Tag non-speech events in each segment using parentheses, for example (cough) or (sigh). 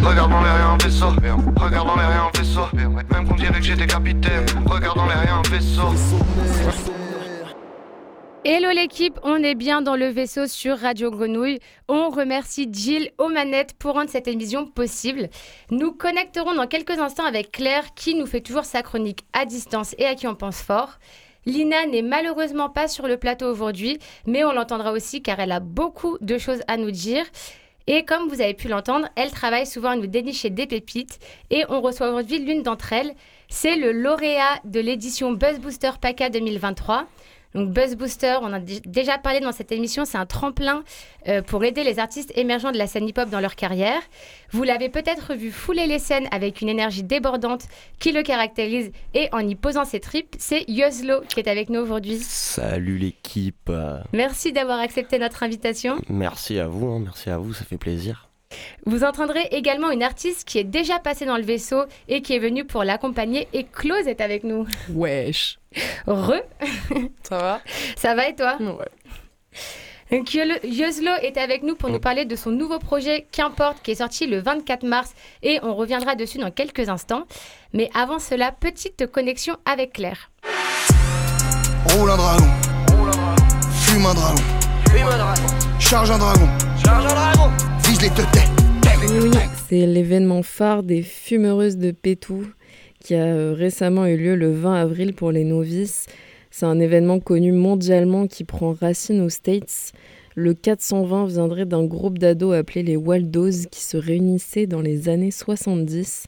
Regarde dans les rien vaisseau. Regarde dans vaisseau. Même qu'on dirait que j'étais capitaine. Regarde dans les rien vaisseau. Hello l'équipe, on est bien dans le vaisseau sur Radio Grenouille. On remercie Jill aux manettes pour rendre cette émission possible. Nous connecterons dans quelques instants avec Claire qui nous fait toujours sa chronique à distance et à qui on pense fort. Lina n'est malheureusement pas sur le plateau aujourd'hui, mais on l'entendra aussi car elle a beaucoup de choses à nous dire. Et comme vous avez pu l'entendre, elle travaille souvent à nous dénicher des pépites et on reçoit aujourd'hui l'une d'entre elles. C'est le lauréat de l'édition Buzz Booster PACA 2023. Donc Buzz Booster, on a déjà parlé dans cette émission, c'est un tremplin euh, pour aider les artistes émergents de la scène hip-hop dans leur carrière. Vous l'avez peut-être vu fouler les scènes avec une énergie débordante qui le caractérise et en y posant ses tripes, c'est Yoslo qui est avec nous aujourd'hui. Salut l'équipe. Merci d'avoir accepté notre invitation. Merci à vous, hein, merci à vous, ça fait plaisir. Vous entendrez également une artiste qui est déjà passée dans le vaisseau et qui est venue pour l'accompagner. Et Clause est avec nous. Wesh. Re. Ça va? Ça va et toi? Ouais. Yoslo est avec nous pour nous parler de son nouveau projet Qu'importe qui est sorti le 24 mars et on reviendra dessus dans quelques instants. Mais avant cela, petite connexion avec Claire. Roule un dragon. Fume un dragon. Charge un dragon. Vise c'est l'événement phare des fumeuses de Pétou qui a euh, récemment eu lieu le 20 avril pour les novices. C'est un événement connu mondialement qui prend racine aux States. Le 420 viendrait d'un groupe d'ados appelé les Waldos qui se réunissaient dans les années 70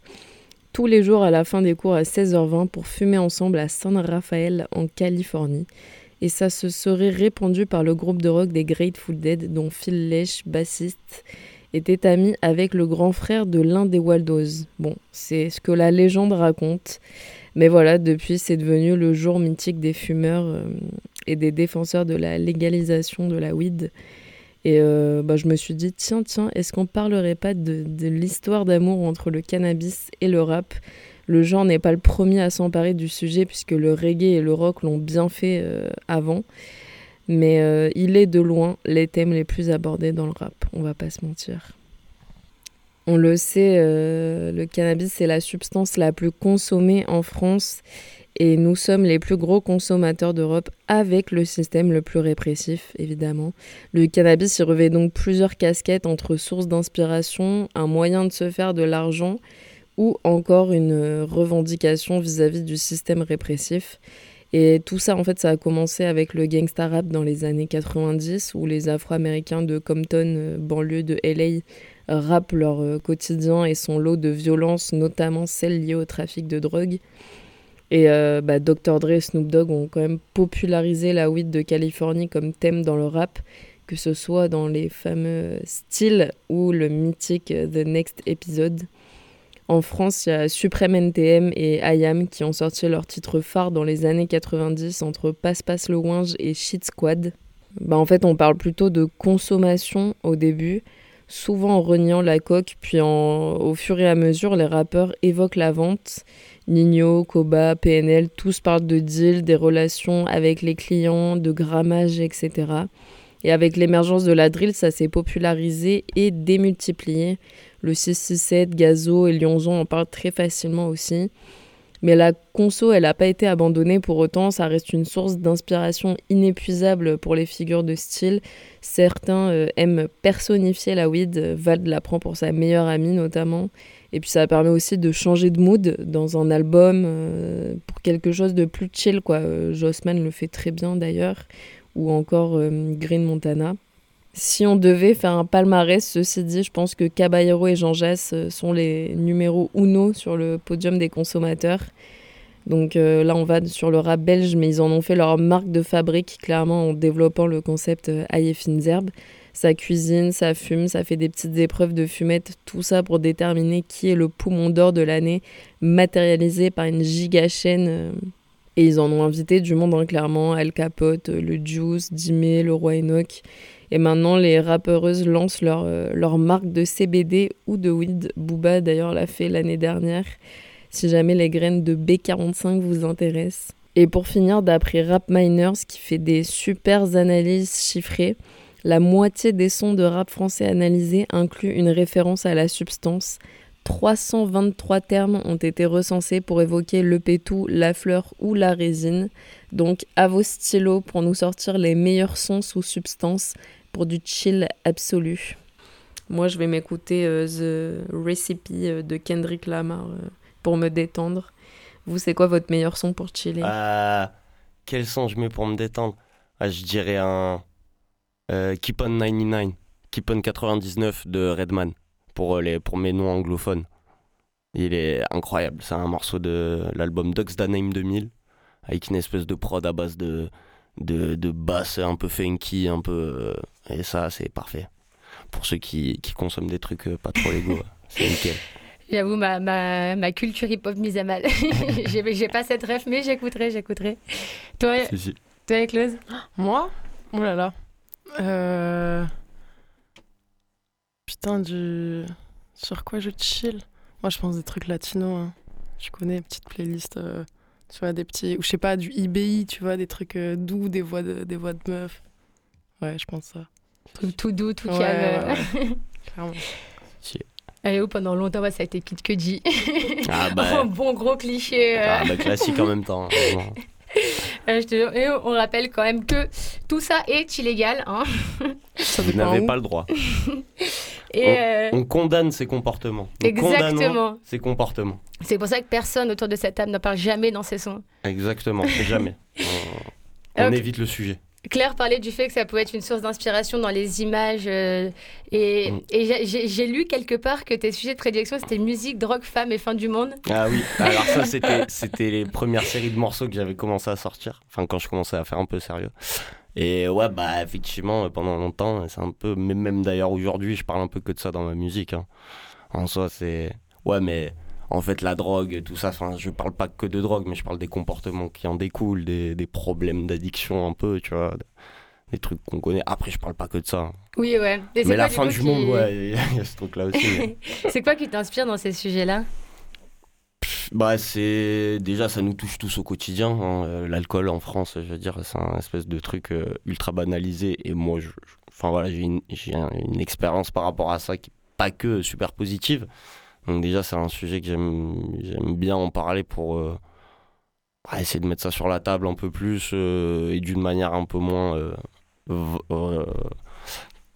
tous les jours à la fin des cours à 16h20 pour fumer ensemble à San Rafael en Californie. Et ça se serait répandu par le groupe de rock des Grateful Dead dont Phil Lesh, bassiste, était ami avec le grand frère de l'un des Waldos. Bon, c'est ce que la légende raconte. Mais voilà, depuis, c'est devenu le jour mythique des fumeurs euh, et des défenseurs de la légalisation de la weed. Et euh, bah, je me suis dit, tiens, tiens, est-ce qu'on parlerait pas de, l'histoire d'amour entre le cannabis et le rap? Le genre n'est pas le premier à s'emparer du sujet puisque le reggae et le rock l'ont bien fait euh, avant. Mais euh, il est de loin les thèmes les plus abordés dans le rap, on va pas se mentir. On le sait, euh, le cannabis c'est la substance la plus consommée en France et nous sommes les plus gros consommateurs d'Europe avec le système le plus répressif, évidemment. Le cannabis y revêt donc plusieurs casquettes entre source d'inspiration, un moyen de se faire de l'argent ou encore une revendication vis-à-vis -vis du système répressif. Et tout ça, en fait, ça a commencé avec le gangsta rap dans les années 90, où les Afro-Américains de Compton, euh, banlieue de LA, rappent leur euh, quotidien et son lot de violences, notamment celles liées au trafic de drogue. Et euh, bah, Dr. Dre et Snoop Dogg ont quand même popularisé la weed de Californie comme thème dans le rap, que ce soit dans les fameux styles ou le mythique The Next Episode. En France, il y a Supreme NTM et IAM qui ont sorti leur titre phare dans les années 90 entre Passe Passe le Winge et Shit Squad. Bah, en fait, on parle plutôt de consommation au début, souvent en reniant la coque, puis au fur et à mesure, les rappeurs évoquent la vente. Nino, Koba, PNL, tous parlent de deal, des relations avec les clients, de grammage, etc. Et avec l'émergence de la drill, ça s'est popularisé et démultiplié. Le 667, Gazo et Lyonzon en parlent très facilement aussi. Mais la conso, elle n'a pas été abandonnée pour autant, ça reste une source d'inspiration inépuisable pour les figures de style. Certains euh, aiment personnifier la weed, Vald la prend pour sa meilleure amie notamment. Et puis ça permet aussi de changer de mood dans un album euh, pour quelque chose de plus chill, quoi. Euh, Jossman le fait très bien d'ailleurs, ou encore Green Montana. Si on devait faire un palmarès, ceci dit, je pense que Caballero et Jean Jass euh, sont les numéros uno sur le podium des consommateurs. Donc euh, là, on va sur le rap belge, mais ils en ont fait leur marque de fabrique, clairement, en développant le concept euh, ail. Ça cuisine, ça fume, ça fait des petites épreuves de fumette, tout ça pour déterminer qui est le poumon d'or de l'année, matérialisé par une giga chaîne. euh, et ils en ont invité du monde, hein, clairement, Al Capote, le Juice, Dimé, le Roi Enoch. Et maintenant, les rappeuses lancent leur, euh, leur marque de CBD ou de weed. Booba, d'ailleurs, l'a fait l'année dernière. Si jamais les graines de B45 vous intéressent. Et pour finir, d'après Rap Miners, qui fait des super analyses chiffrées, La moitié des sons de rap français analysés incluent une référence à la substance. 323 termes ont été recensés pour évoquer le pétou, la fleur ou la résine. Donc à vos stylos pour nous sortir les meilleurs sons sous substance pour du chill absolu. Moi je vais m'écouter euh, The Recipe euh, de Kendrick Lamar euh, pour me détendre. Vous c'est quoi votre meilleur son pour chiller? Euh, quel son je mets pour me détendre? Ah, Je dirais un Keep on 99, Keep on 99 de Redman pour, les, pour mes noms anglophones. Il est incroyable. C'est un morceau de l'album Ducks Daname 2000 avec une espèce de prod à base de, de, de basse un peu funky, un peu. euh, et ça, c'est parfait. Pour ceux qui, qui consomment des trucs euh, pas trop légaux, (laughs) c'est nickel. J'avoue, ma, ma, ma culture hip-hop mise à mal. (laughs) j'ai j'ai pas cette ref, mais j'écouterai, j'écouterai. Toi, Si, si. toi, Clause Moi? Oh là là. Euh... Putain, du. Sur quoi je chill? Moi, je pense des trucs latinos. hein. Je connais, petite playlist. euh, Tu vois, des petits. Ou je sais pas, du IBI, tu vois, des trucs euh, doux, des voix de, des voix de meufs. Ouais, je pense ça. tout, tout doux, tout Ouais, calme. ouais, ouais. (laughs) Clairement. Allez, où pendant longtemps, ouais, ça a été Kid Cudi. Ah (laughs) bah, Un bon gros cliché. euh. ah bah, classique en même temps. (laughs) Euh, je te jure. Et on rappelle quand même que tout ça est illégal. Hein. Ça Vous n'avez pas le droit. (laughs) Et euh, On condamne ces comportements. Nous exactement. ces comportements. C'est pour ça que personne autour de cette table n'en parle jamais dans ses sons. Exactement, jamais. (laughs) On, évite le sujet. Claire parlait du fait que ça pouvait être une source d'inspiration dans les images. euh, et Mm. et j'ai- lu quelque part que tes sujets de prédilection, c'était musique, drogue, femme et fin du monde. Ah oui, alors ça (laughs) c'était les premières séries de morceaux que j'avais commencé à sortir, enfin quand je commençais à faire un peu sérieux. Et ouais, bah effectivement, pendant longtemps, c'est un peu, mais même d'ailleurs aujourd'hui, je parle un peu que de ça dans ma musique. hein. En soi, c'est. Ouais, mais en fait, la drogue, tout ça, enfin, je parle pas que de drogue, mais je parle des comportements qui en découlent, des, des problèmes d'addiction un peu, tu vois, des trucs qu'on connaît. Après, je parle pas que de ça. hein. Oui, ouais. Et Mais la fin du qui- monde, ouais, il y a- il y a ce truc-là aussi. mais- (laughs) C'est quoi qui t'inspire dans ces sujets-là? Bah, c'est déjà ça nous touche tous au quotidien. hein. Euh, L'alcool en France, je veux dire, c'est un espèce de truc euh, ultra banalisé. Et moi, je, enfin voilà, j'ai une, j'ai un- une expérience par rapport à ça qui est pas que super positive. Donc déjà, c'est un sujet que j'aime, bien en parler pour euh, bah, essayer de mettre ça sur la table un peu plus euh, et d'une manière un peu moins, euh,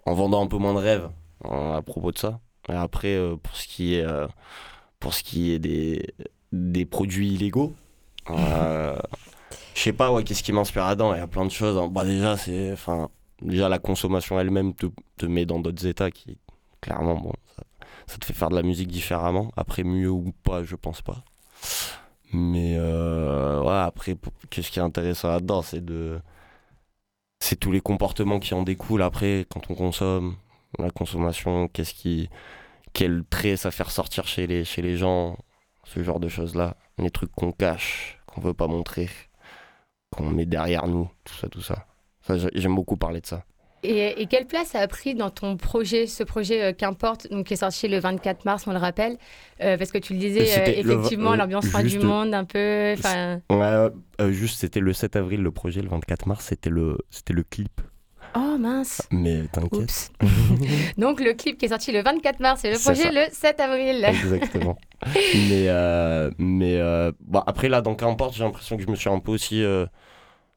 en vendant un peu moins de rêves hein, à propos de ça. Et après, pour ce qui est, pour ce qui est des des produits illégaux. Je sais pas, ouais, qu'est-ce qui m'inspire là-dedans? Il y a plein de choses. hein. Bah, déjà, déjà la consommation elle-même te, te met dans d'autres états qui, clairement, bon, ça, te fait faire de la musique différemment. Après, mieux ou pas, je pense pas. Mais euh, ouais, après, qu'est-ce qui est intéressant là-dedans C'est de, c'est tous les comportements qui en découlent après quand on consomme, la consommation, qu'est-ce qui, quel trait ça fait ressortir chez les, chez les gens ce genre de choses-là, les trucs qu'on cache, qu'on veut pas montrer, qu'on met derrière nous, tout ça, tout ça. Ça, j'ai- j'aime beaucoup parler de ça. Et, et quelle place ça a pris dans ton projet, ce projet euh, Qu'importe, donc qui est sorti le 24 mars, on le rappelle Euh, Parce que tu le disais, euh, effectivement, l'ambiance fin du monde, un peu. Ouais, juste, c'était le 7 avril le projet, le 24 mars, c'était le, c'était le clip. Oh mince Mais t'inquiète. (laughs) Donc le clip qui est sorti le 24 mars et le projet le 7 avril. Exactement. (laughs) mais mais bon, après, là, dans Qu'importe, j'ai l'impression que je me suis un peu aussi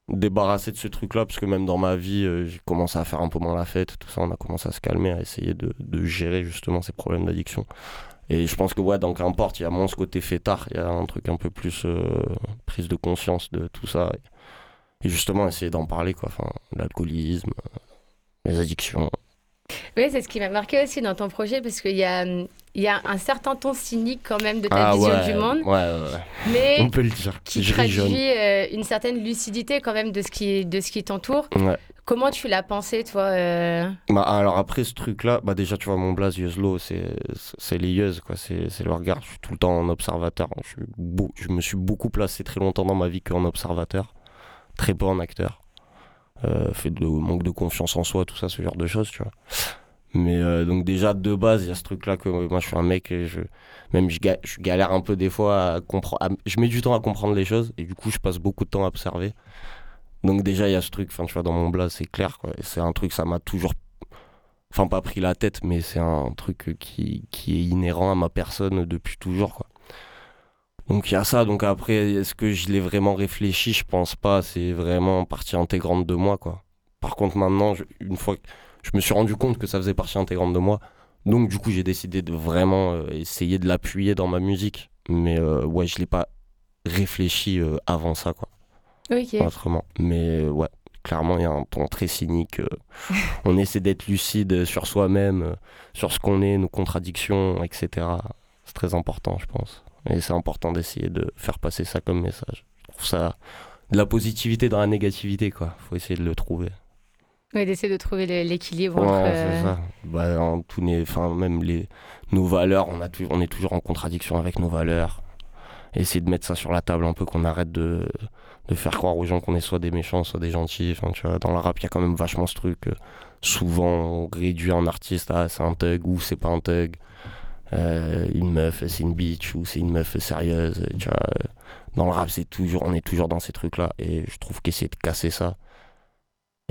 débarrassé de ce truc-là, parce que même dans ma vie, euh, j'ai commencé à faire un peu moins la fête, tout ça, on a commencé à se calmer, à essayer de, gérer justement ces problèmes d'addiction. Et je pense que, ouais, dans Qu'importe, il y a moins ce côté fêtard, il y a un truc un peu plus euh, prise de conscience de tout ça. Et justement, essayer d'en parler, quoi. Enfin, l'alcoolisme, les addictions. Oui, c'est ce qui m'a marqué aussi dans ton projet parce qu'il y a, il y a un certain ton cynique quand même de ta Ah vision ouais, du monde, Ouais, ouais, ouais. mais On peut le dire. qui je traduit euh, une certaine lucidité quand même de ce qui, de ce qui t'entoure. Ouais. Comment tu l'as pensé, toi euh? Bah, alors après ce truc-là, bah déjà tu vois mon blaze Yuzlo, c'est c'est les Yuz, quoi, c'est c'est le regard. Je suis tout le temps en observateur. Je, suis beau- je me suis beaucoup placé très longtemps dans ma vie qu'en observateur, très peu en acteur. Euh, fait de manque de confiance en soi, tout ça, ce genre de choses, tu vois. Mais euh, donc déjà de base, il y a ce truc-là que euh, moi je suis un mec et je même je, ga- je galère un peu des fois à comprendre. Je mets du temps à comprendre les choses et du coup je passe beaucoup de temps à observer. Donc déjà il y a ce truc, enfin tu vois dans mon blaze c'est clair quoi. C'est un truc ça m'a toujours enfin pas pris la tête, mais c'est un truc qui, qui est inhérent à ma personne depuis toujours, quoi. Donc il y a ça, donc après, est-ce que je l'ai vraiment réfléchi? Je pense pas, c'est vraiment partie intégrante de moi, quoi. Par contre, maintenant, je- une fois que je me suis rendu compte que ça faisait partie intégrante de moi, donc du coup, j'ai décidé de vraiment euh, essayer de l'appuyer dans ma musique. Mais euh, ouais, je l'ai pas réfléchi euh, avant ça, quoi. Ok. Autrement. Mais ouais, clairement, il y a un ton très cynique. (laughs) on essaie d'être lucide sur soi-même, sur ce qu'on est, nos contradictions, etc. C'est très important, je pense. Et c'est important d'essayer de faire passer ça comme message. Je trouve ça de la positivité dans la négativité, quoi. Faut essayer de le trouver. Ouais, d'essayer de trouver l'équilibre Ouais, entre. c'est euh, ça. Bah, en tous les, enfin, même les, nos valeurs, on, a on est toujours en contradiction avec nos valeurs. Essayer de mettre ça sur la table un peu, qu'on arrête de, de faire croire aux gens qu'on est soit des méchants, soit des gentils. Enfin, tu vois, dans le rap, il y a quand même vachement ce truc. euh, souvent, on réduit un artiste à c'est un thug ou c'est pas un thug. Euh, une meuf, c'est une bitch ou c'est une meuf sérieuse. Tu vois, euh, dans le rap, c'est toujours, on est toujours dans ces trucs-là. Et je trouve qu'essayer de casser ça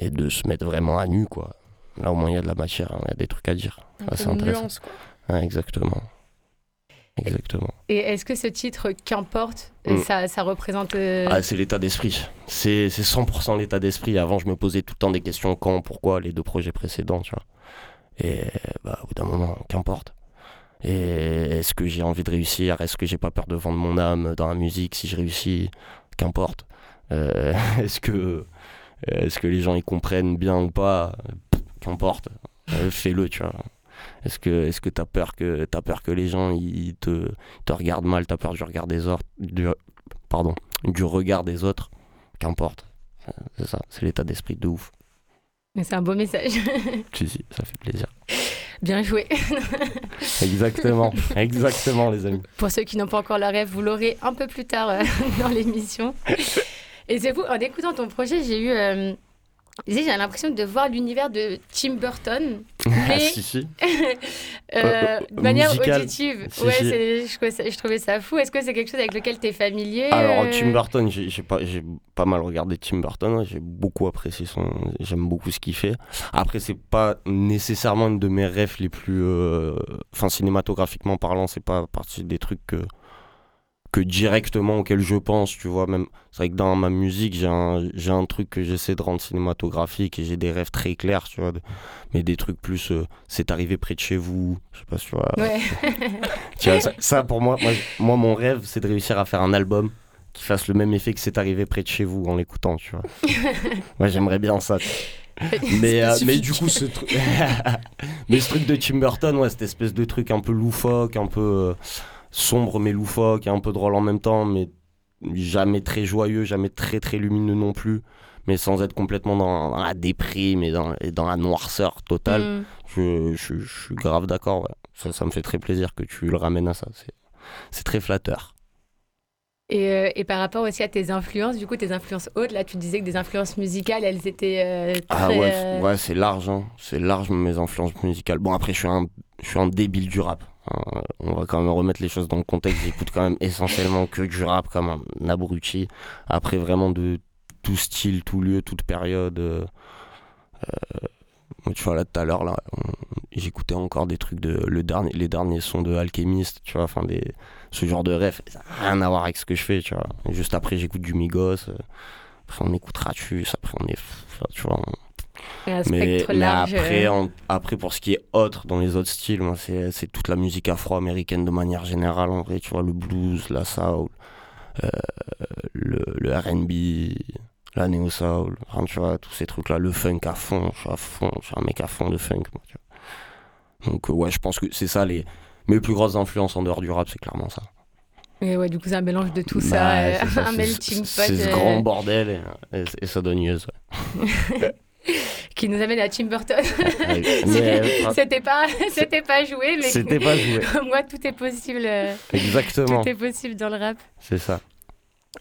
et de se mettre vraiment à nu, quoi. Là, au moins, il y a de la matière, hein, il y a des trucs à dire. Ah, c'est intéressant. nuance, quoi. Ouais, exactement. Exactement. Et est-ce que ce titre, qu'importe, Mm. ça, ça représente. euh, Ah, c'est l'état d'esprit. C'est c'est 100% l'état d'esprit. Avant, je me posais tout le temps des questions quand, pourquoi, les deux projets précédents, tu vois. Et bah, au bout d'un moment, qu'importe. Et est-ce que j'ai envie de réussir? Est-ce que j'ai pas peur de vendre mon âme dans la musique si je réussis? Qu'importe. Euh, (laughs) est-ce que est-ce que les gens y comprennent bien ou pas? Qu'importe. Euh, Fais-le, tu vois. Est-ce que est-ce que t'as peur que t'as peur que les gens ils te te regardent mal? T'as peur du regard des autres du, Pardon. Du regard des autres? Qu'importe. C'est ça. C'est l'état d'esprit de ouf. C'est un beau message. (laughs) Si si, ça fait plaisir. Bien joué. (laughs) Exactement. Exactement, les amis. Pour ceux qui n'ont pas encore la rêve, vous l'aurez un peu plus tard euh, (laughs) dans l'émission. Et c'est vous, en écoutant ton projet, j'ai eu. euh, j'ai l'impression de voir l'univers de Tim Burton, Ah, mais (laughs) si si. (laughs) euh, Euh, de manière musical. auditive. Si, ouais, je, trouvais ça, je trouvais ça fou. Est-ce que c'est quelque chose avec lequel tu es familier Alors euh, Tim Burton, j'ai pas, mal regardé Tim Burton. hein. J'ai beaucoup apprécié son, j'aime beaucoup ce qu'il fait. Après, c'est pas nécessairement une de mes rêves les plus, euh, enfin cinématographiquement parlant, c'est pas partie des trucs que que directement auxquels je pense. Tu vois, même c'est vrai que dans ma musique, j'ai un, j'ai un truc que j'essaie de rendre cinématographique et j'ai des rêves très clairs, tu vois. de- mais des trucs plus, euh, c'est arrivé près de chez vous. Je sais pas si tu vois. Ouais. (laughs) Tu vois, ça, ça, pour moi, moi, mon rêve, c'est de réussir à faire un album qui fasse le même effet que c'est arrivé près de chez vous en l'écoutant, tu vois. (laughs) moi, j'aimerais bien ça. Mais, euh, mais du coup, ce truc. (laughs) mais ce truc de Tim Burton, ouais, cette espèce de truc un peu loufoque, un peu euh, sombre mais loufoque, et un peu drôle en même temps, mais jamais très joyeux, jamais très très lumineux non plus, mais sans être complètement dans, dans la déprime et dans, et dans la noirceur totale. Mm. Je, je, je suis grave d'accord. ouais. Ça, ça me fait très plaisir que tu le ramènes à ça. C'est, c'est très flatteur. Et, euh, et par rapport aussi à tes influences, du coup, tes influences hautes, là, tu disais que des influences musicales, elles étaient euh, très... Ah ouais, euh, c'est- ouais c'est large. hein. C'est large mes influences musicales. Bon, après, je suis un, je suis un débile du rap. Hein. On va quand même remettre les choses dans le contexte. J'écoute quand même (laughs) essentiellement que du rap comme un abruti. Après, vraiment de tout style, tout lieu, toute période. euh, euh, tu vois, là, tout à l'heure, là, j'écoutais encore des trucs de. Le dernier, les derniers sons de Alchemist, tu vois, enfin, des, ce genre de rêve. Ça n'a rien à voir avec ce que je fais, tu vois. Juste après, j'écoute du Migos. euh, Après, on écoute Ratus. Après, on est. tu vois, un mais, spectre mais large. après, euh, après, pour ce qui est autre dans les autres styles, c'est, toute la musique afro-américaine de manière générale. En vrai, tu vois, le blues, la soul, euh, le, le RB, la néo-soul, enfin, tu vois, tous ces trucs-là, le funk à fond. Je suis à fond, je suis un mec à fond de funk. moi, tu vois. Donc, euh, ouais, je pense que c'est ça les. Mes plus grosses influences en dehors du rap, c'est clairement ça. Et ouais, du coup, c'est un mélange de tout ça, Bah, euh, ça, (laughs) un c'est- melting pot C'est ce grand bordel et, et, et ça donne ouais. (laughs) (laughs) qui nous amène à Tim Burton. Ouais. (laughs) Euh, c'était pas, (laughs) c'était pas joué, mais C'était pas joué. moi, tout est possible. euh, Exactement. Tout est possible dans le rap. C'est ça.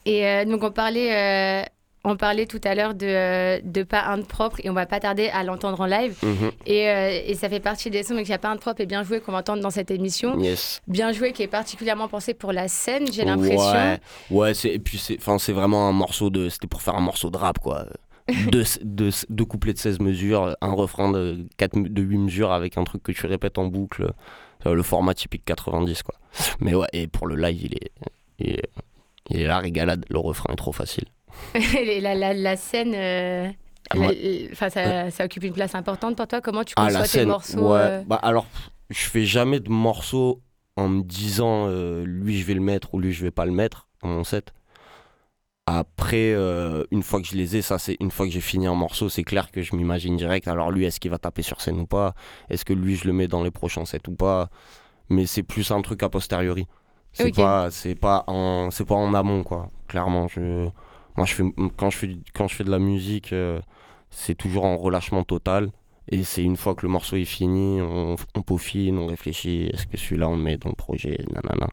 Et euh, donc, on parlait, euh, on parlait tout à l'heure de, de Pas un de propre et on va pas tarder à l'entendre en live. Mhm. Et, euh, et ça fait partie des sons, donc il y a Pas un de propre et Bien joué qu'on va entendre dans cette émission. Yes. Bien joué qui est particulièrement pensé pour la scène, j'ai l'impression. Ouais, ouais et puis c'est vraiment un morceau de. C'était pour faire un morceau de rap, quoi. (laughs) deux, deux, deux couplets de 16 mesures, un refrain de, 4, de 8 mesures avec un truc que tu répètes en boucle. Euh, Le format typique 90, quoi. Mais ouais, et pour le live, il est, il est, il est la régalade. Le refrain est trop facile. (laughs) La, la, la scène, euh, Ah, la- ça, ça occupe une place importante pour toi. Comment tu Ah, conçois la tes scène, morceaux ouais. euh, Bah, alors, je fais jamais de morceaux en me disant euh, lui je vais le mettre ou lui je vais pas le mettre dans mon set. Après, euh, une fois que je les ai, ça c'est une fois que j'ai fini un morceau, c'est clair que je m'imagine direct. Alors lui, est-ce qu'il va taper sur scène ou pas? Est-ce que lui je le mets dans les prochains sets ou pas? Mais c'est plus un truc a posteriori. C'est Ok. pas, c'est pas en, c'est pas en amont quoi. Clairement, je, moi je fais, quand je fais, quand je fais de la musique, euh, c'est toujours en relâchement total. Et c'est une fois que le morceau est fini, on, on peaufine, on réfléchit, est-ce que celui-là on le met dans le projet, nanana.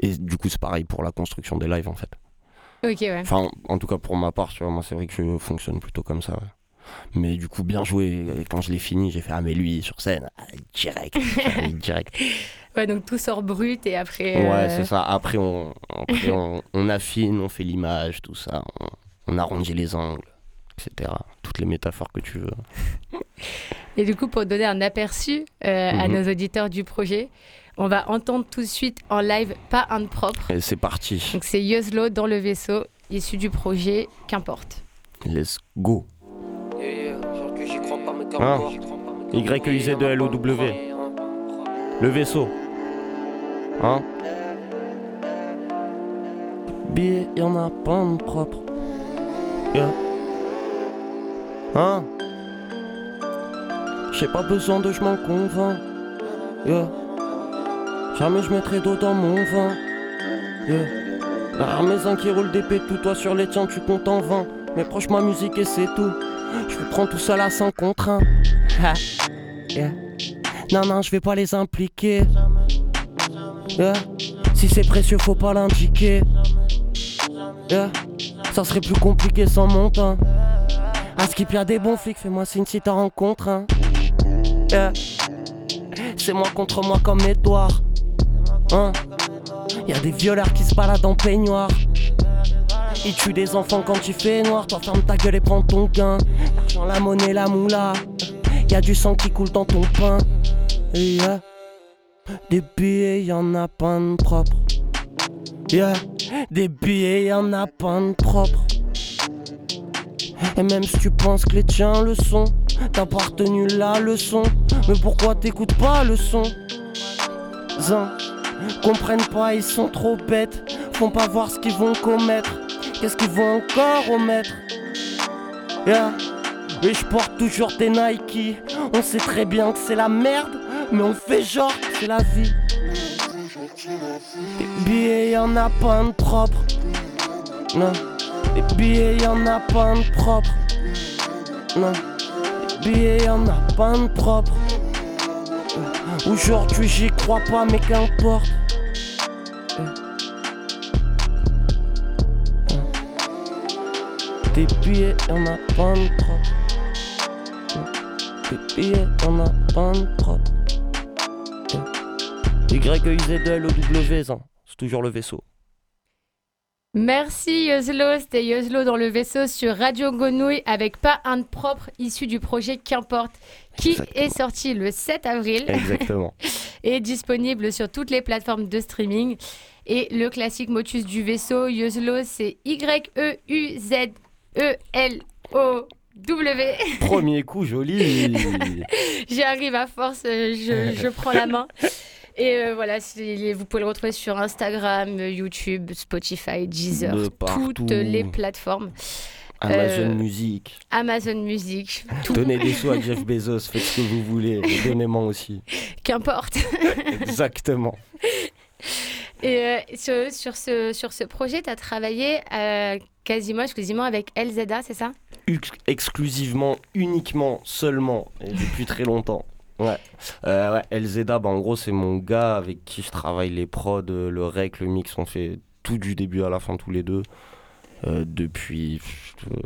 Et du coup c'est pareil pour la construction des lives en fait. Ok, ouais. Enfin, en tout cas pour ma part, tu vois, moi c'est vrai que je fonctionne plutôt comme ça. ouais. Mais du coup, bien joué. Et quand je l'ai fini, j'ai fait Ah, mais lui sur scène, ah, direct. (laughs) direct. Ouais, donc tout sort brut et après. Ouais, euh, c'est ça. Après, on, après on, on affine, on fait l'image, tout ça. On, on arrondit les angles, etc. Toutes les métaphores que tu veux. (laughs) Et du coup, pour donner un aperçu euh, à Mhm. nos auditeurs du projet, on va entendre tout de suite en live Pas un de propre. Et c'est parti. Donc c'est Yoslo dans le vaisseau, issu du projet Qu'importe. Let's go. Hein Y-E-I-Z-E-L-O-W. Le vaisseau. Hein? Billets, y'en a pas de propre. Yeah. Hein? J'ai pas besoin de je m'en convainc. Yeah. Jamais je mettrai d'eau dans mon vin. Yeah. Derrière mes uns qui roulent des tout toi sur les tiens tu comptes en vain. Mais proche ma musique et c'est tout. Je vous prends tout seul à 5 contre 1. Ha. Yeah. Non, non, je vais pas les impliquer. Si c'est précieux, faut pas l'indiquer. Ça serait plus compliqué sans mon temps. À Skip, y'a des bons flics, fais-moi signe si t'en rencontres un. Yeah. C'est moi contre moi comme Edouard. Hein. Y'a des violeurs qui se baladent en peignoir. Ils tuent des enfants quand il fait noir. Toi, ferme ta gueule et prends ton gain. L'argent, la monnaie, la moula. Y a du sang qui coule dans ton pain. Et y a des billets, y en a pas de propre. Yeah, des billets, y en a pas de propre. Et même si tu penses que les tiens le sont, t'as pas retenu la leçon. Mais pourquoi t'écoutes pas le son? Zin, comprennent pas, ils sont trop bêtes. Font pas voir ce qu'ils vont commettre. Qu'est-ce qu'ils vont encore omettre? Et je porte toujours des Nike. On sait très bien que c'est la merde, mais on fait genre c'est la vie. Des billets, y'en a pas propre. Non. Des billets, y'en a pas propre. Non. Billets, a pas propre. Aujourd'hui, j'y crois pas, mais qu'importe. Des billets, y'en a pas de propre. Des billets, y'en a pas de propre. Y-E-I-Z-E-L-O-W, ça. c'est toujours le vaisseau. Merci Yoslo, c'était Yoslo dans le vaisseau sur Radio Grenouille avec Pas un de propre issu du projet Qu'importe qui Exactement. est sorti le 7 avril Exactement. (laughs) et disponible sur toutes les plateformes de streaming. Et le classique motus du vaisseau, Yoslo, c'est E Y-E-U-Z-E-L-O-W. Premier coup, joli. (laughs) J'y arrive à force, je, je prends la main. (laughs) Et euh, voilà, vous pouvez le retrouver sur Instagram, euh, YouTube, Spotify, Deezer, De toutes les plateformes. Amazon Euh, Music. Amazon Music, tout, Donnez des sous à (laughs) Jeff Bezos, faites ce que vous voulez. et Donnez-moi aussi. qu'importe. (laughs) Exactement. Et euh, sur, sur ce, sur ce projet, tu as travaillé euh, quasiment exclusivement avec LZA, c'est ça? Ex- exclusivement, uniquement, seulement, et depuis très longtemps. Ouais. Euh, ouais, bah, en gros, c'est mon gars avec qui je travaille les prods, euh, le rec, le mix, on fait tout du début à la fin tous les deux. Euh, depuis euh,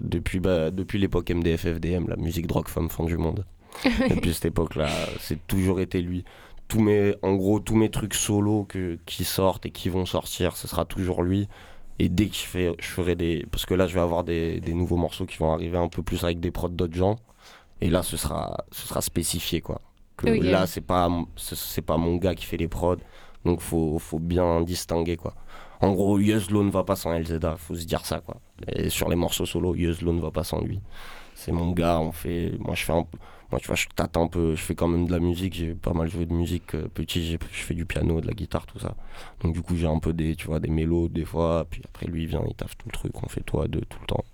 depuis, bah, depuis l'époque MDF FDM, la musique drogue femme fin du monde. (laughs) depuis cette époque-là, c'est toujours été lui. Tous mes, en gros, tous mes trucs solo que, qui sortent et qui vont sortir, ce sera toujours lui. Et dès que je, fais, je ferai des. Parce que là, je vais avoir des, des nouveaux morceaux qui vont arriver un peu plus avec des prods d'autres gens. Et là, ce sera, ce sera spécifié, quoi. Que là, c'est pas, c'est- pas mon gars qui fait les prods. Donc, faut, faut bien distinguer, quoi. En gros, Yuzlo ne va pas sans LZA, faut se dire ça, quoi. Et sur les morceaux solo, Yuzlo ne va pas sans lui. C'est mon gars, on fait. Moi, je fais un. Moi, tu vois, je tâte un peu. Je fais quand même de la musique. J'ai pas mal joué de musique euh, petit. Je fais du piano, de la guitare, tout ça. Donc, du coup, j'ai un peu des, tu vois, des mélos des fois. Puis après, lui, il vient, il taffe tout le truc. On fait toi deux tout le temps.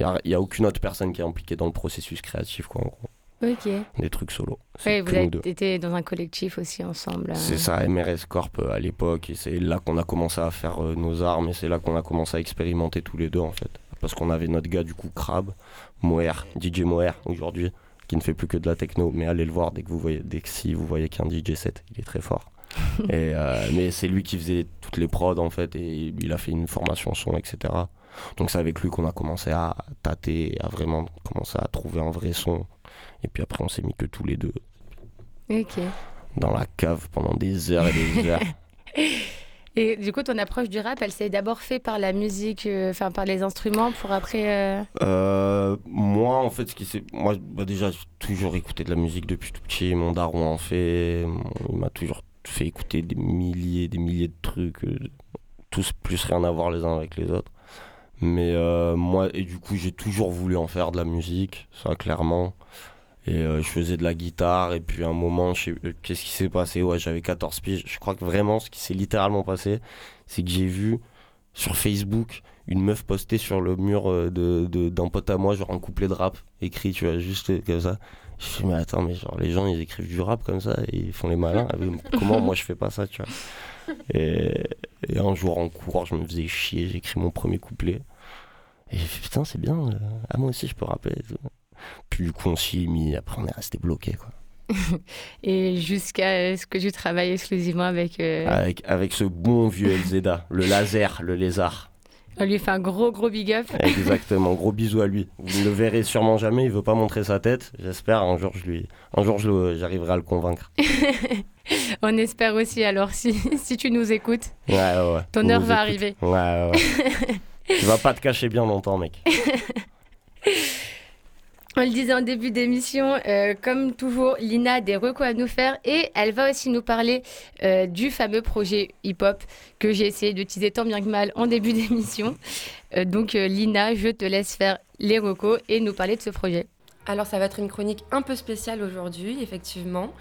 Il n'y a, aucune autre personne qui est impliquée dans le processus créatif, quoi, en gros. Ok. Des trucs solo. Ouais, vous avez été dans un collectif aussi ensemble. euh. C'est ça, MRS Corp euh, à l'époque, et c'est là qu'on a commencé à faire euh, nos armes, et c'est là qu'on a commencé à expérimenter tous les deux en fait. Parce qu'on avait notre gars du coup Crab, Moer, DJ Moer aujourd'hui, qui ne fait plus que de la techno, mais allez le voir dès que vous voyez, dès que si vous voyez qu'un DJ set, il est très fort. (laughs) et, euh, mais c'est lui qui faisait toutes les prods en fait, et il a fait une formation son, etc. Donc c'est avec lui qu'on a commencé à tâter, à vraiment commencer à trouver un vrai son. Et puis après on s'est mis que tous les deux Ok. dans la cave pendant des heures et des (laughs) heures. Et du coup, ton approche du rap, elle s'est d'abord fait par la musique, euh, enfin par les instruments, pour après. euh, Euh, moi, en fait, ce qui s'est. Moi, bah, déjà, j'ai toujours écouté de la musique depuis tout petit. Mon daron en fait. Il m'a toujours fait écouter des milliers, des milliers de trucs. euh, tous plus rien à voir les uns avec les autres. Mais euh, moi, et du coup, j'ai toujours voulu en faire de la musique, ça, clairement. Et euh, je faisais de la guitare. Et puis, à un moment, je sais- qu'est-ce qui s'est passé? Ouais, j'avais 14 piges. Je crois que vraiment, ce qui s'est littéralement passé, c'est que j'ai vu sur Facebook une meuf postée sur le mur de, de- d'un pote à moi, genre un couplet de rap écrit, tu vois, juste comme ça. Je me suis dit, mais attends, mais genre les gens ils écrivent du rap comme ça et ils font les malins. Euh, Comment moi je fais pas ça, tu vois (laughs) et, et un jour en cours, je me faisais chier, j'ai écrit mon premier couplet. Et j'ai fait putain, c'est bien, euh, ah, moi aussi je peux rapper et tout. Puis du coup, on s'y est mis, après on est resté bloqué quoi. (laughs) Et jusqu'à ce que tu travailles exclusivement avec. euh, Avec, avec ce bon vieux LZA, le laser, le lézard. On lui fait un gros, gros big up. Exactement, gros bisous à lui. Vous ne le verrez sûrement jamais, il veut pas montrer sa tête. J'espère un jour je lui, un jour j'arriverai à le convaincre. (laughs) On espère aussi, alors, si, si tu nous écoutes, Ouais, ouais, ouais. ton heure va arriver. Ouais, ouais. (laughs) tu vas pas te cacher bien longtemps, mec. (laughs) On le disait en début d'émission, euh, comme toujours, Lina a des recos à nous faire et elle va aussi nous parler euh, du fameux projet hip-hop que j'ai essayé de tant bien que mal en début (laughs) d'émission. Euh, donc Lina, je te laisse faire les recos et nous parler de ce projet. Alors ça va être une chronique un peu spéciale aujourd'hui, effectivement,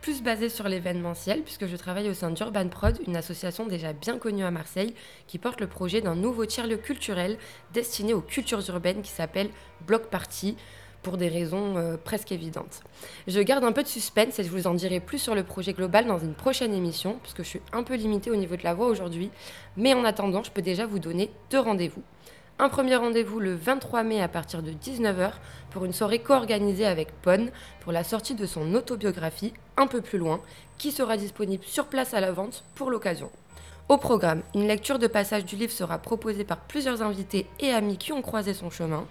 plus basée sur l'événementiel, puisque je travaille au sein d'Urban Prod, une association déjà bien connue à Marseille, qui porte le projet d'un nouveau tiers-lieu culturel destiné aux cultures urbaines qui s'appelle Block Party, pour des raisons euh, presque évidentes. Je garde un peu de suspense et je vous en dirai plus sur le projet global dans une prochaine émission, puisque je suis un peu limitée au niveau de la voix aujourd'hui, mais en attendant, je peux déjà vous donner deux rendez-vous. Un premier rendez-vous le 23 mai à partir de 19h pour une soirée co-organisée avec Pon pour la sortie de son autobiographie Un peu plus loin, qui sera disponible sur place à la vente pour l'occasion. Au programme, une lecture de passage du livre sera proposée par plusieurs invités et amis qui ont croisé son chemin.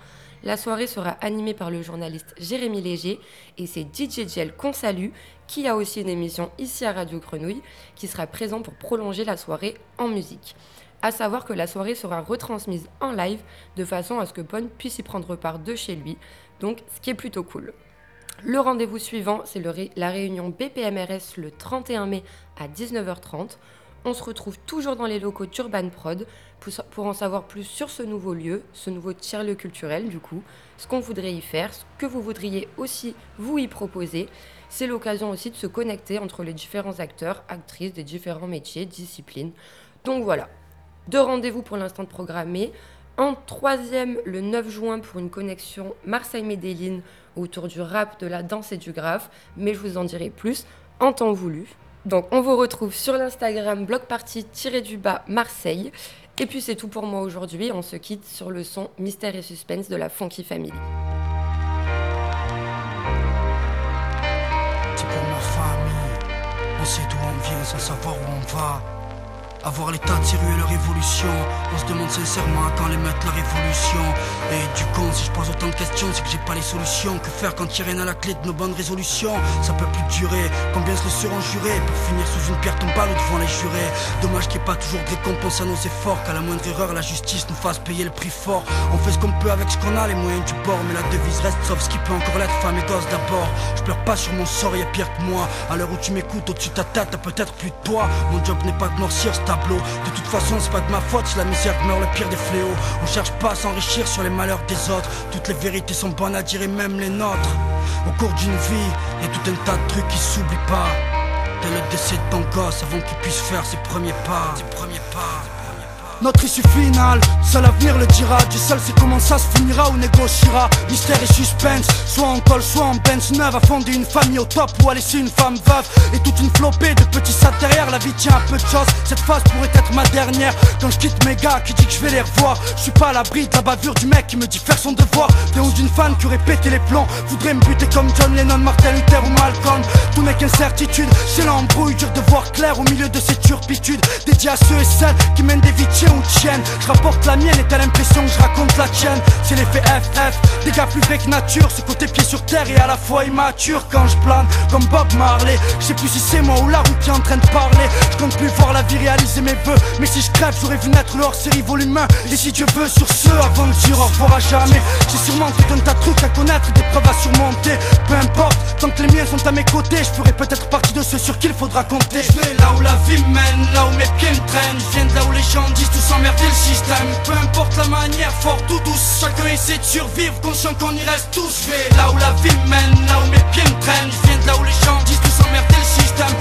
La soirée sera animée par le journaliste Jérémy Léger et c'est DJ Gel qu'on salue, qui a aussi une émission ici à Radio Grenouille, qui sera présent pour prolonger la soirée en musique. À savoir que la soirée sera retransmise en live de façon à ce que Pon puisse y prendre part de chez lui, donc ce qui est plutôt cool. Le rendez-vous suivant, c'est la réunion BPMRS le 31 mai à 19h30. On se retrouve toujours dans les locaux d'Urban Prod pour, en savoir plus sur ce nouveau lieu, ce nouveau tiers-lieu culturel du coup, ce qu'on voudrait y faire, ce que vous voudriez aussi vous y proposer. C'est l'occasion aussi de se connecter entre les différents acteurs, actrices des différents métiers, disciplines. Donc voilà, deux rendez-vous pour l'instant programmés. En troisième, le 9 juin, pour une connexion Marseille-Médéline autour du rap, de la danse et du graphe. Mais je vous en dirai plus en temps voulu. Donc on vous retrouve sur l'Instagram blockparty-du-bas Marseille. Et puis c'est tout pour moi aujourd'hui. On se quitte sur le son Mystère et Suspense de la Funky Family. À voir l'état de et leur évolution. On se demande sincèrement quand les mettre la révolution. Et du con, si je pose autant de questions, c'est que j'ai pas les solutions. Que faire quand il rien à la clé de nos bonnes résolutions? Ça peut plus durer. Combien se le seront jurés pour finir sous une pierre tombale ou devant les jurés? Dommage qu'il n'y ait pas toujours de récompense à nos efforts. Qu'à la moindre erreur, la justice nous fasse payer le prix fort. On fait ce qu'on peut avec ce qu'on a, les moyens du bord. Mais la devise reste sauf ce qui peut encore l'être, femme et gosse d'abord. Je pleure pas sur mon sort, y'a pire que moi. À l'heure où tu m'écoutes, au-dessus de ta tête, t'as peut-être plus de toi. Mon job n'est pas de noircir ce De toute façon, c'est pas de ma faute si la misère meurt le pire des fléaux. On cherche pas à s'enrichir sur les malheurs des autres. Toutes les vérités sont bonnes à dire et même les nôtres. Au cours d'une vie, y tout un tas de trucs qui s'oublient pas. Dès le décès de ton gosse avant qu'il puisse faire ses premiers pas. Ses premiers pas. Notre issue finale, seul l'avenir le dira. Dieu seul sait comment ça se finira ou négociera. Mystère et suspense, soit en col, soit en Benz neuve A fonder une famille au top ou à laisser une femme veuve. Et toute une flopée de petits sats derrière. La vie tient un peu de choses, cette phase pourrait être ma dernière. Quand je quitte mes gars qui dit que je vais les revoir? Je suis pas à l'abri de la bavure du mec qui me dit faire son devoir. Des ou d'une fan qui aurait pété les plombs. Voudrait me buter comme John Lennon, Martin Luther ou Malcolm. Tout n'est qu'incertitude, c'est l'embrouille Dur de voir clair au milieu de ces turpitudes. Dédié à ceux et celles qui mènent des vies Je rapporte la mienne et t'as l'impression que je raconte la tienne. C'est l'effet FF, des gars plus vrais que nature Ce côté pied sur terre et à la fois immature Quand je plane. Comme Bob Marley. Je sais plus si c'est moi ou la route qui est en train de parler. Je compte plus voir la vie réaliser mes vœux. Mais si je crève j'aurais vu naître le hors-série volume 1 Et si Dieu veut sur ce avant de dire au revoir à jamais. J'ai sûrement tout un tas de trucs à connaître Des preuves à surmonter. Peu importe, tant que les miens sont à mes côtés Je ferai peut-être partie de ceux sur qui il faudra compter. Je vais là où la vie mène, là où mes pieds me traînent. Je viens là où les gens disent tout s'emmerder le système. Peu importe la manière, fort ou douce Chacun essaie de survivre, conscient qu'on y reste tous. Je vais là où la vie mène, là où mes pieds me traînent Je viens de là où les gens disent tout s'emmerder le système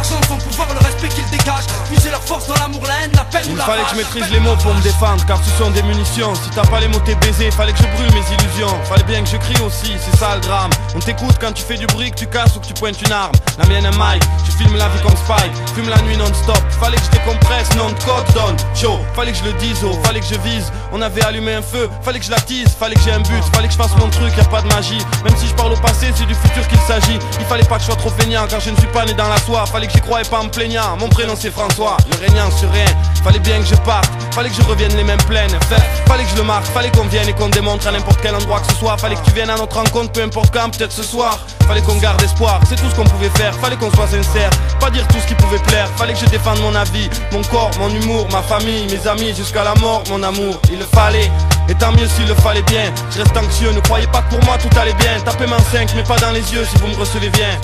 l'argent, son pouvoir, le respect qu'ils dégagent. Puiser leur force dans l'amour, la haine, la peine Il ou la fallait rage. que je maîtrise les mots pour me défendre car ce sont des munitions. Si t'as pas les mots t'es baisé, fallait que je brûle mes illusions. Fallait bien que je crie aussi, c'est ça le drame. On t'écoute quand tu fais du bruit, que tu casses ou que tu pointes une arme. La mienne est Mike, je filme la vie comme Spike. Fume la nuit non-stop, fallait que je décompresse, non de donne. Chaud, fallait que je le dise, oh, fallait que je vise. On avait allumé un feu, fallait que je l'attise Fallait que j'ai un but, fallait que je fasse mon truc, y a pas de magie. Même si je parle au passé, c'est du futur qu'il s'agit. Il fallait pas que je sois trop feignant car je ne suis pas né dans la soie. Fallait que j'y croyais pas en plaignant, mon prénom c'est François. Le régnant sur rien, fallait bien que je parte. Fallait que je revienne les mêmes pleines Fait, Fallait que je le marque, fallait qu'on vienne et qu'on démontre à n'importe quel endroit que ce soit. Fallait que tu viennes à notre rencontre, peu importe quand, peut-être ce soir. Fallait qu'on garde espoir, c'est tout ce qu'on pouvait faire. Fallait qu'on soit sincère, pas dire tout ce qui pouvait plaire. Fallait que je défende mon avis, mon corps, mon humour, ma famille, mes amis Jusqu'à la mort, mon amour, il le fallait. Et tant mieux s'il le fallait bien. Je reste anxieux, ne croyez pas que pour moi tout allait bien. Tapez main 5 mais pas dans les yeux si vous me recevez bien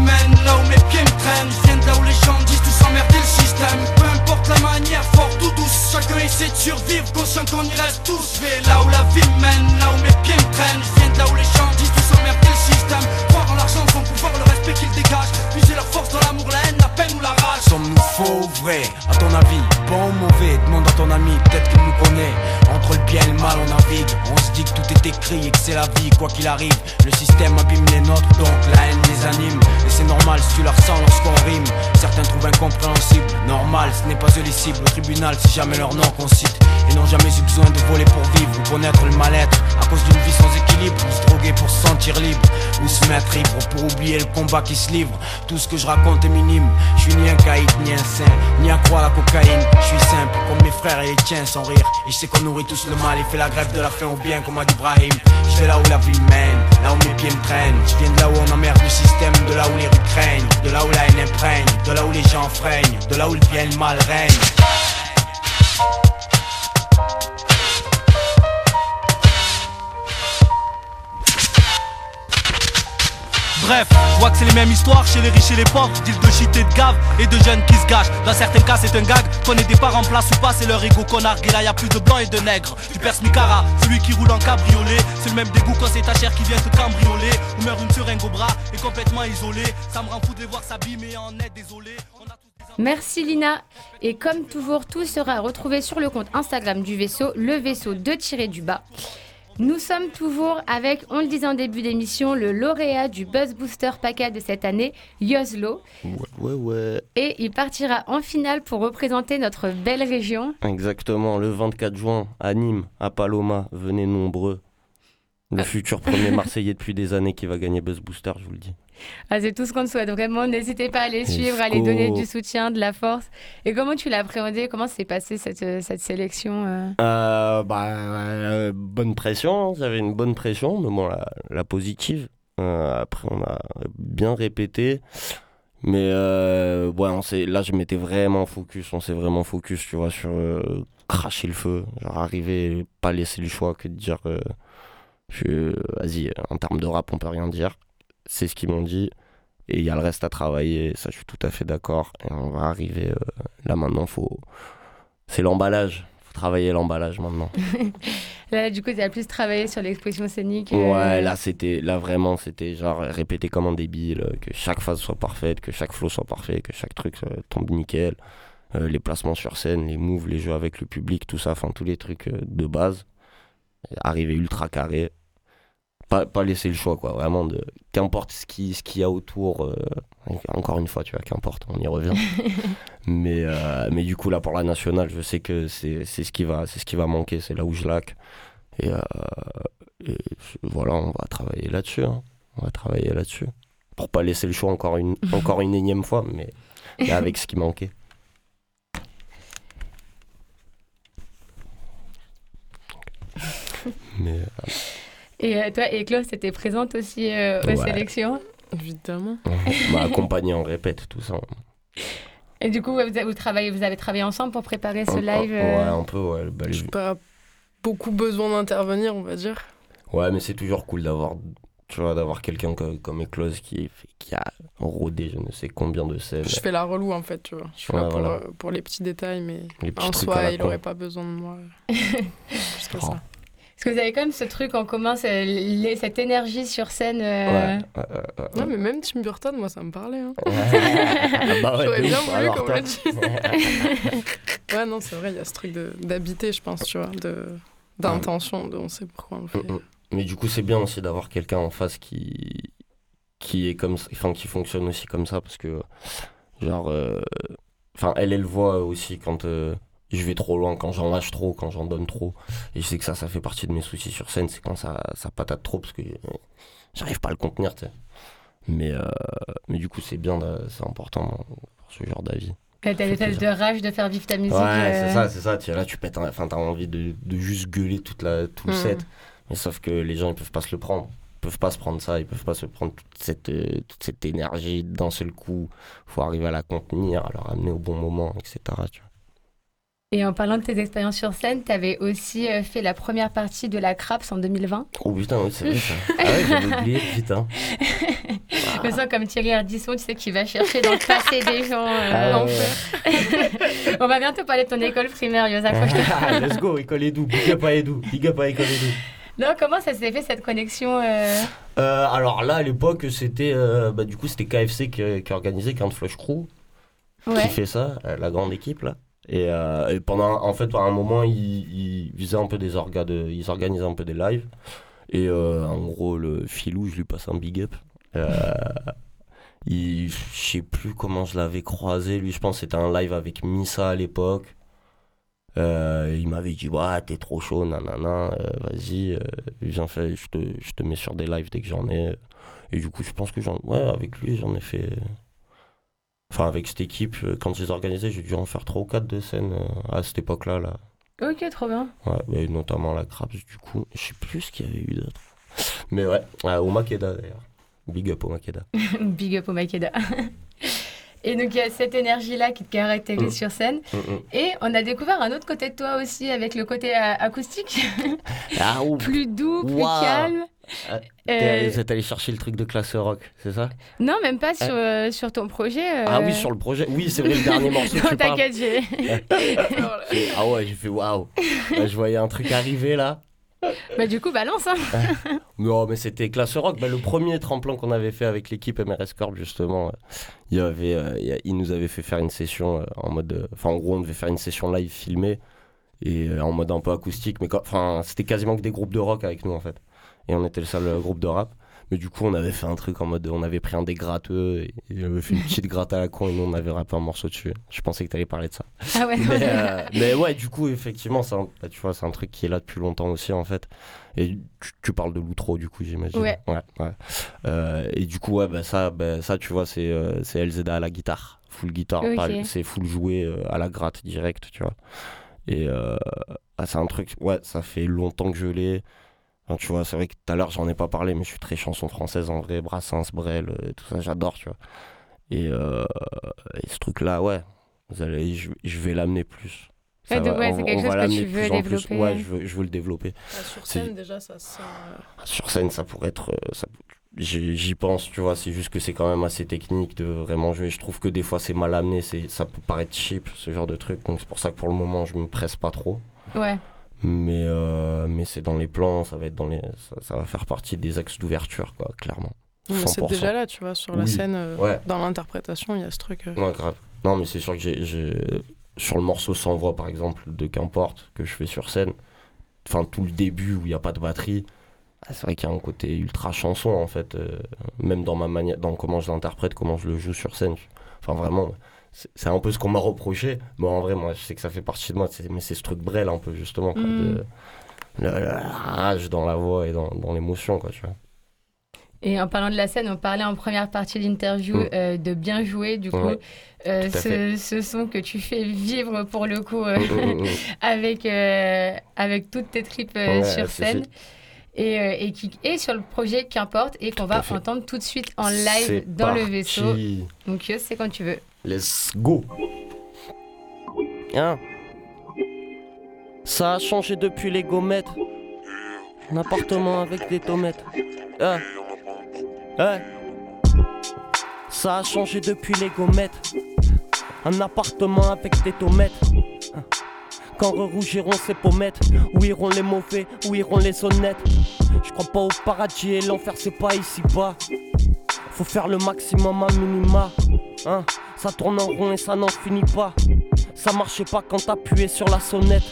mène, là où mes pieds me traînent Je viens de là où les gens disent tout s'emmerder le système. Peu importe la manière, forte ou douce Chacun essaie de survivre, conscient qu'on y reste tous. Je vais là où la vie mène, là où mes pieds me traînent Je viens de là où les gens disent tout s'emmerder le système. Croire en l'argent, son pouvoir, le respect qu'ils dégagent. Puiser leur force dans l'amour, la haine, la peine ou la rage. Sommes-nous faux ou vrai À ton avis, bon ou mauvais? Demande à ton ami, peut-être qu'il nous connaît. Entre le bien et le mal on navigue. On se dit que tout est écrit et que c'est la vie Quoi qu'il arrive, le système abîme les nôtres Donc la haine les anime. Et c'est normal si tu la ressens lorsqu'on rime. Certains trouvent incompréhensible. Normal, ce n'est pas eux les cibles. Au tribunal, c'est jamais leur nom qu'on cite. Et n'ont jamais eu besoin de voler pour vivre Ou connaître le mal-être. À cause d'une vie sans équilibre Ou se droguer pour se sentir Ou se mettre ivre pour oublier le combat qui se livre. Tout ce que je raconte est minime Je suis ni un caïd, ni un saint Ni un croix à la cocaïne. Je suis simple comme mes frères et les tiens sans rire. Et je sais qu'on nourrit tous le mal Et fait la grève de la faim au bien comme dit Ibrahim. Je vais là où la vie mène Là où mes pieds me traînent. Je viens de là où on emmerde le système De là où les rues craignent De là où la haine imprègne De là où les gens freinent De là où le bien et le mal règne Bref, je vois que c'est les mêmes histoires chez les riches et les pauvres. Deal de shit et de gave et de jeunes qui se gâchent. Dans certains cas, c'est un gag. Qu'on des parents en place ou pas, c'est leur ego qu'on nargue. Et là, y a plus de blancs et de nègres. Tu perces Micara, celui qui roule en cabriolet. C'est le même dégoût quand c'est ta chair qui vient te cambrioler. Ou meurt une seringue au bras et complètement isolé. Ça me rend fou de les voir s'abîmer en est désolé. Merci Lina. Et comme toujours, tout sera retrouvé sur le compte Instagram du vaisseau, le vaisseau de tirer du bas. Nous sommes toujours avec, on le disait en début d'émission, le lauréat du Buzz Booster PACA de cette année, Yoslo. Ouais, ouais, ouais. Et il partira en finale pour représenter notre belle région. Exactement, le 24 juin, à Nîmes, à Paloma, venez nombreux. Le futur premier Marseillais depuis des années qui va gagner Buzz Booster, je vous le dis. Ah, c'est tout ce qu'on te souhaite. Vraiment, n'hésitez pas à les suivre, à les donner du soutien, de la force. Et comment tu l'as appréhendé? Comment s'est passée cette, euh, cette sélection euh? Euh, bah, euh, bonne pression, j'avais une bonne pression, mais bon, la, la positive. Euh, après, on a bien répété. Mais ouais, on là, je m'étais vraiment focus, on s'est vraiment focus, tu vois, sur cracher le feu. Genre, arriver, pas laisser le choix que de dire, vas-y, en termes de rap, on peut rien dire. C'est ce qu'ils m'ont dit. Et il y a le reste à travailler, ça, je suis tout à fait d'accord. Et on va arriver, euh, là maintenant, faut... c'est l'emballage. faut travailler l'emballage maintenant. (laughs) Là, du coup, tu as plus travaillé sur l'expression scénique. euh, Ouais, là c'était là vraiment c'était genre répéter comme un débile, euh, que chaque phase soit parfaite, que chaque flow soit parfait, que chaque truc euh, tombe nickel, les placements sur scène, les moves, les jeux avec le public, tout ça, enfin tous les trucs de base, arriver ultra carré, pas, pas laisser le choix quoi, vraiment de qu'importe ce qui ce qu'il y a autour, euh, encore une fois tu vois qu'importe, on y revient. (laughs) mais euh, mais du coup là pour la nationale, je sais que c'est c'est ce qui va c'est ce qui va manquer, c'est là où je laque et euh, et voilà, on va travailler là-dessus. hein. On va travailler là-dessus. Pour pas laisser le choix encore une, (laughs) encore une énième fois, mais, mais avec ce qui manquait. (laughs) Mais Et euh, toi, et Claude, t'étais présente aussi euh, aux Ouais. sélections. Évidemment. on m'a (laughs) accompagné, on répète tout ça. Et du coup, vous, avez, vous, travaillez, vous avez travaillé ensemble pour préparer ce Un- live un- euh, Ouais, un peu, ouais. bah, J'ai pas beaucoup besoin d'intervenir, on va dire. ouais, mais c'est toujours cool d'avoir tu vois, d'avoir quelqu'un co- comme Eclose qui, qui a rodé je ne sais combien de scènes. Je fais la relou en fait, tu vois. Je suis Ouais, là pour, voilà. euh, pour les petits détails, mais Les en soi, il con. aurait pas besoin de moi. (laughs) Plus que Oh. ça. Parce que vous avez quand même ce truc en commun, les- cette énergie sur scène. euh, Ouais, ouais, ouais, ouais, Non, mais même Tim Burton, moi, ça me parlait. Hein. (laughs) Ah bah ouais, J'aurais bien voulu qu'on me dise. (laughs) ouais, non, c'est vrai, il y a ce truc d'habiter, je pense, tu vois, d'intention, de on sait pourquoi on le fait. Mm, mm. Mais du coup, c'est bien aussi d'avoir quelqu'un en face qui qui est comme enfin qui fonctionne aussi comme ça parce que genre euh, enfin elle elle voit aussi quand euh, je vais trop loin, quand j'en lâche trop, quand j'en donne trop. Et je sais que ça, ça fait partie de mes soucis sur scène, c'est quand ça, ça patate trop parce que euh, j'arrive pas à le contenir, tu sais. Mais, euh, mais du coup, c'est bien, c'est important pour ce genre d'avis. T'as t'as l'espèce de rage de faire vivre ta musique. Ouais, euh, c'est ça, c'est ça. Tu, là, tu pètes Enfin, t'as envie de, de juste gueuler toute la, tout le Mm. set. Mais sauf que les gens, ils peuvent pas se le prendre. Ils peuvent pas se prendre ça. Ils peuvent pas se prendre toute cette, euh, toute cette énergie d'un seul coup. Faut arriver à la contenir, à la ramener au bon moment, etc. Tu vois. Et en parlant de tes expériences sur scène, t'avais aussi euh, fait la première partie de la Craps en 2020. Oh putain, oui, c'est vrai ça. (laughs) Ah ouais, j'avais oublié, putain. Je me sens comme Thierry Ardisson, tu sais, qui va chercher dans le passé des gens. euh, Ah ouais. (laughs) On va bientôt parler de ton école primaire, Yosa. (laughs) Ah, Let's go, école Edu. Big up à Edu. Big up à école Edu. Non, comment ça s'est fait cette connexion euh, Euh, alors là, à l'époque, c'était bah, du coup c'était KFC qui, qui organisait Count Flush Crew, Ouais. qui fait ça, la grande équipe là. Et, euh, et pendant, en fait, un moment, ils, ils un peu des orgas de, ils organisaient un peu des lives. Et euh, en gros, le filou, je lui passe un big up. Euh, (laughs) il, je sais plus comment je l'avais croisé. Lui, je pense c'était un live avec Missa à l'époque. Euh, il m'avait dit ouais t'es trop chaud nanana vas-y viens faire je te, je te mets sur des lives dès que j'en ai et du coup je pense que j'en ouais avec lui j'en ai fait enfin avec cette équipe euh, quand je les organisais j'ai dû en faire trois ou quatre de scènes euh, à cette époque là. Ok, trop bien. ouais et notamment la Craps du coup. Je sais plus ce qu'il y avait eu d'autre. Mais ouais au Makeda d'ailleurs. Big up au Makeda (laughs) Big up au Makeda. (laughs) Et donc, il y a cette énergie-là qui te caractérise Mm. sur scène. Mm, mm. Et on a découvert un autre côté de toi aussi, avec le côté euh, acoustique. (laughs) ah (laughs) plus doux, plus calme. Ah, Euh, t'es- vous êtes allé chercher le truc de classe rock c'est ça? Non, même pas sur, euh, sur ton projet. euh, ah oui sur le projet oui c'est vrai le dernier morceau (laughs) Non, t'inquiète, j'ai... Ah ouais, j'ai fait waouh. Je voyais un truc arriver là. Bah, du coup, balance. Hein. (laughs) Non, mais c'était classe rock. Bah, le premier tremplin qu'on avait fait avec l'équipe MRS Corp, justement, euh, il, avait, euh, il nous avait fait faire une session euh, en mode. Enfin, en gros, on devait faire une session live filmée et en mode un peu acoustique. Mais enfin, c'était quasiment que des groupes de rock avec nous en fait. Et on était le seul groupe de rap. Mais du coup, on avait fait un truc en mode. On avait pris un des gratteux et, et on avait fait une (laughs) petite gratte à la con et nous, on avait rappé un morceau dessus. Je pensais que tu allais parler de ça. Ah ouais. Mais, euh, mais ouais, du coup, effectivement, c'est un, bah, tu vois, c'est un truc qui est là depuis longtemps aussi, en fait. Et tu, tu parles de l'outro, du coup, j'imagine. Ouais. ouais, Euh, et du coup, ouais, bah, ça, bah, ça, tu vois, c'est euh, c'est LZA à la guitare. Full guitare. Ok. pas- C'est full joué euh, à la gratte direct, tu vois. Et ah, c'est un truc, ouais, ça fait longtemps que je l'ai. Enfin, tu vois, c'est vrai que tout à l'heure, j'en ai pas parlé, mais je suis très chanson française en vrai, Brassens, Brel, euh, tout ça, j'adore, tu vois. Et, euh, et ce truc-là, ouais, vous allez, je, je vais l'amener plus. Ouais, donc ouais, on- c'est quelque on chose va que l'amener tu veux plus en plus. développer. Ouais, je veux, je veux le développer. Ah, sur scène, déjà, ça sent. euh, Sur scène, ça pourrait être. ça- J'y j'y pense, tu vois, c'est juste que c'est quand même assez technique de vraiment jouer. Je trouve que des fois c'est mal amené, c'est- ça peut paraître cheap, ce genre de truc. Donc c'est pour ça que pour le moment, je me presse pas trop. Ouais. Mais, euh, mais c'est dans les plans, ça va, être dans les, ça, ça va faire partie des axes d'ouverture, quoi, clairement. C'est 100%. déjà là, tu vois, sur la Oui. scène, euh, Ouais. dans l'interprétation, il y a ce truc. euh, Ouais, grave. Non, mais c'est sûr que j'ai, j'ai- Sur le morceau sans voix, par exemple, de Qu'importe, que je fais sur scène, enfin, tout le début où il n'y a pas de batterie, ah, c'est vrai qu'il y a un côté ultra chanson, en fait. euh, même dans ma manière, dans comment je l'interprète, comment je le joue sur scène. Enfin, vraiment, c'est, un peu ce qu'on m'a reproché. Bon, en vrai, moi, je sais que ça fait partie de moi, mais c'est ce truc brel, un peu, justement, quoi, Mm. de- la, la rage dans la voix et dans, dans l'émotion, quoi, tu vois. Et en parlant de la scène, on parlait en première partie de l'interview Mm. euh, de bien jouer, du coup. Ouais, Euh, ce, son que tu fais vivre pour le coup euh, Mm, (laughs) avec, avec toutes tes tripes Ouais, sur scène. Et, et qui est sur le projet Qu'importe et qu'on va entendre tout de suite en live dans le vaisseau. Donc c'est quand tu veux. Let's go. Hein? Ça a changé depuis les gommettes. Un appartement avec des tomates. Hein? Hein? Ça a changé depuis les gommettes. Un appartement avec des tomates. Quand rougiront ces pommettes, où iront les mauvais, où iront les honnêtes? Je crois pas au paradis et l'enfer c'est pas ici bas. Faut faire le maximum à minima. Hein, ça tourne en rond et ça n'en finit pas. Ça marchait pas quand t'appuyais sur la sonnette.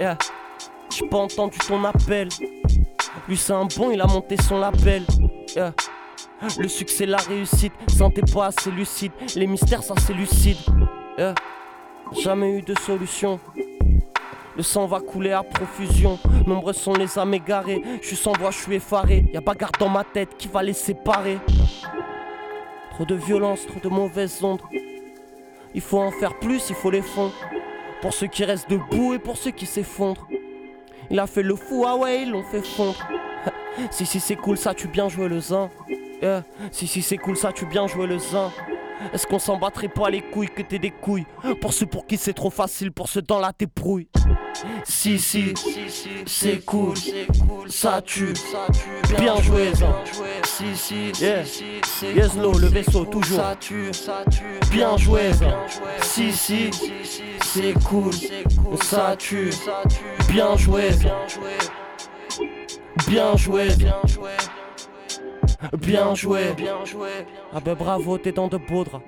Yeah. J'ai pas entendu ton appel. Lui c'est un bon, il a monté son label. Le succès, la réussite, sentez pas assez lucide. Les mystères, ça c'est lucide. Jamais eu de solution. Le sang va couler à profusion. Nombreux sont les âmes égarées. Je suis sans voix, je suis effaré. Y a bagarre dans ma tête qui va les séparer. Trop de violence, trop de mauvaises ondes. Il faut en faire plus, il faut les fonds. Pour ceux qui restent debout et pour ceux qui s'effondrent. Il a fait le fou, ah ouais, ils l'ont fait fondre. (laughs) si, si, c'est cool, ça, tu bien joué le zin. Yeah. Si, si, c'est cool, ça, tu bien joué le zin. Est-ce qu'on s'en battrait pas les couilles que t'es des couilles Pour ceux pour qui c'est trop facile, pour ceux dans la débrouille. Si, si, c'est cool, ça tue. Bien joué. Si, si. Yes, low, le vaisseau, toujours. Bien joué. Si, si, c'est cool, ça tue. Bien joué, zin. Bien joué, Bien joué. Ah ben bravo, t'es dans de beaux draps.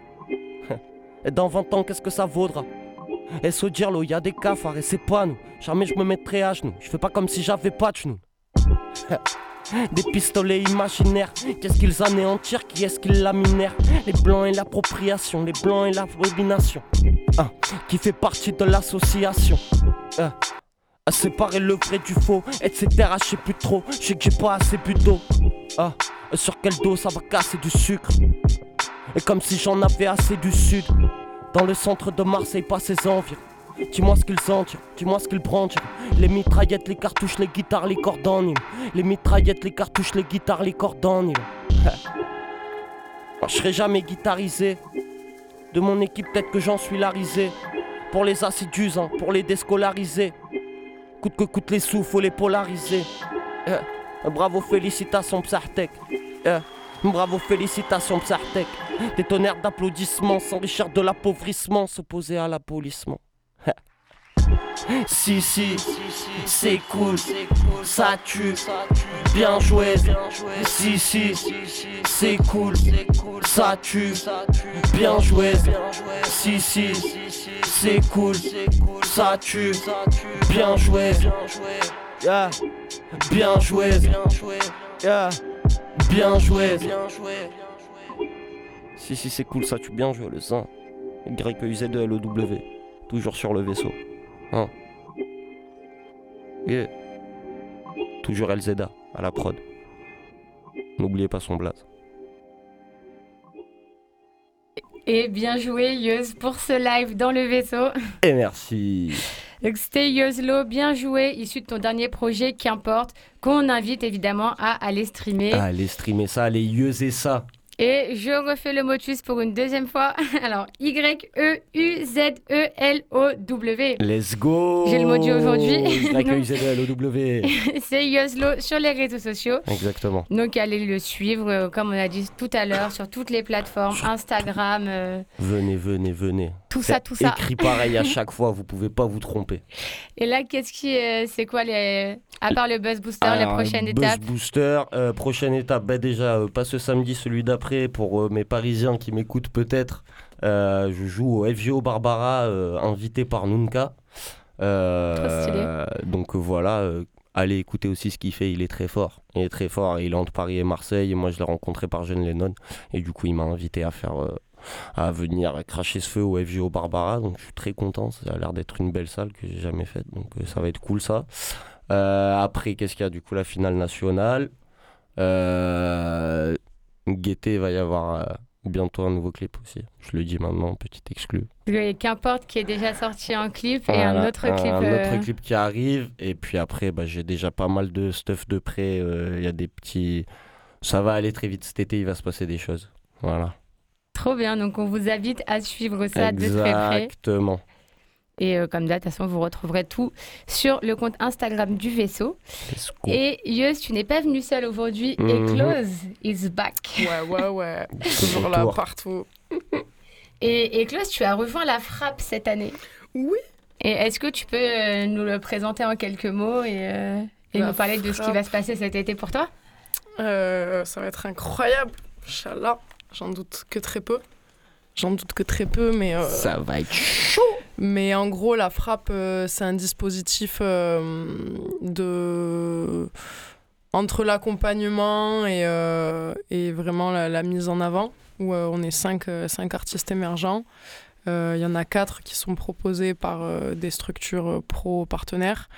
Et (laughs) dans 20 ans, qu'est-ce que ça vaudra? Et dire l'eau, y a des cafards et c'est pas nous. Jamais je me mettrai à genoux. Je fais pas comme si j'avais pas de genoux. (laughs) Des pistolets imaginaires, qu'est-ce qu'ils anéantirent, qui est-ce qu'ils laminèrent Les blancs et l'appropriation, les blancs et la domination. Ah, qui fait partie de l'association. Ah, à séparer le vrai du faux, etc. Je sais plus trop, je sais que j'ai pas assez bu d'eau. Sur quel dos ça va casser du sucre Et comme si j'en avais assez du sud. Dans le centre de Marseille, pas ses envies. Dis-moi ce qu'ils en dis-moi ce qu'ils brandissent. Les mitraillettes, les cartouches, les guitares, les cordes. Les mitraillettes, les cartouches, les guitares, les cordes. Je serai jamais guitarisé. De mon équipe, peut-être que j'en suis la risée. Pour les assidus, hein, pour les déscolariser. Coûte que coûte les sous, faut les polariser. Eh, Bravo, félicitations, Psartek. Eh, Bravo, félicitations, Psartek. Des tonnerres d'applaudissements s'enrichir de l'appauvrissement, s'opposer à l'abolissement. (laughs) Si, si, c'est cool, ça tue, bien joué. Si, si, c'est cool, ça tue, bien joué. Si, si, c'est cool, ça tue, bien joué. Yeah. Bien joué, yeah. Bien joué. Si, si, c'est cool ça, tu bien joué le sein. Y-E-U-Z-E-L-O-W. Toujours sur le vaisseau. Hein. Yeah. Toujours LZA à la prod. N'oubliez pas son blaze. Et bien joué, Yeuz, pour ce live dans le vaisseau. Et merci. (laughs) Donc c'était Yozlo, bien joué, issu de ton dernier projet, qu'importe, qu'on invite évidemment à aller streamer. Allez streamer ça, allez yeuser ça. Et je refais le motus pour une deuxième fois. (laughs) Alors, Y-E-U-Z-E-L-O-W. Let's go J'ai le mot du aujourd'hui. (laughs) Y-E-U-Z-E-L-O-W. (laughs) C'est Yozlo sur les réseaux sociaux. Exactement. Donc, allez le suivre, euh, comme on a dit tout à l'heure, sur toutes les plateformes, Instagram, euh, Venez, venez, venez. Tout ça, tout ça. Écrit pareil à (laughs) chaque fois, vous pouvez pas vous tromper. Et là, qu'est-ce qui, euh, c'est quoi les, à part le Buzz Booster, les Alors, prochaines Buzz étapes Booster, euh, prochaine étape, bah déjà, euh, pas ce samedi, celui d'après, pour mes Parisiens qui m'écoutent peut-être. Je joue au FGO Barbara, invité par Nunca. Trop stylé. donc voilà, allez écouter aussi ce qu'il fait, il est très fort. Il est très fort, il est entre Paris et Marseille. Et moi, je l'ai rencontré par Jeune Lennon. Et du coup, il m'a invité à faire. À venir cracher ce feu au FGO Barbara, donc je suis très content. Ça a l'air d'être une belle salle que j'ai jamais faite, donc euh, ça va être cool ça. Euh, après, qu'est-ce qu'il y a du coup La finale nationale? Euh, va y avoir euh, bientôt un nouveau clip aussi. Je le dis maintenant, petit exclu. Le Qu'importe qui est déjà sorti en clip et un autre clip. Un euh, autre clip qui arrive. Et puis après, bah, j'ai déjà pas mal de stuff de près. Il y a des petits. Ça va aller très vite cet été, il va se passer des choses. Voilà. Trop bien, donc on vous invite à suivre ça de très près. Exactement. Et euh, comme d'hab, de toute façon, vous retrouverez tout sur le compte Instagram du vaisseau. Et Yeus, tu n'es pas venu seul aujourd'hui. Et Mhm. Close is back. Ouais, ouais, ouais. (laughs) Toujours là, partout. (laughs) Et, et Close, tu as rejoint la frappe cette année. Oui. Et est-ce que tu peux euh, nous le présenter en quelques mots et, euh, et nous parler de ce qui va se passer cet été pour toi? Euh, ça va être incroyable. Inch'Allah. J'en doute que très peu. J'en doute que très peu, mais. euh, Ça va être Mais en gros, la frappe, euh, c'est un dispositif euh, de entre l'accompagnement et, et vraiment la, la mise en avant, où on est cinq, cinq artistes émergents. Il y en a quatre qui sont proposés par des structures pro-partenaires.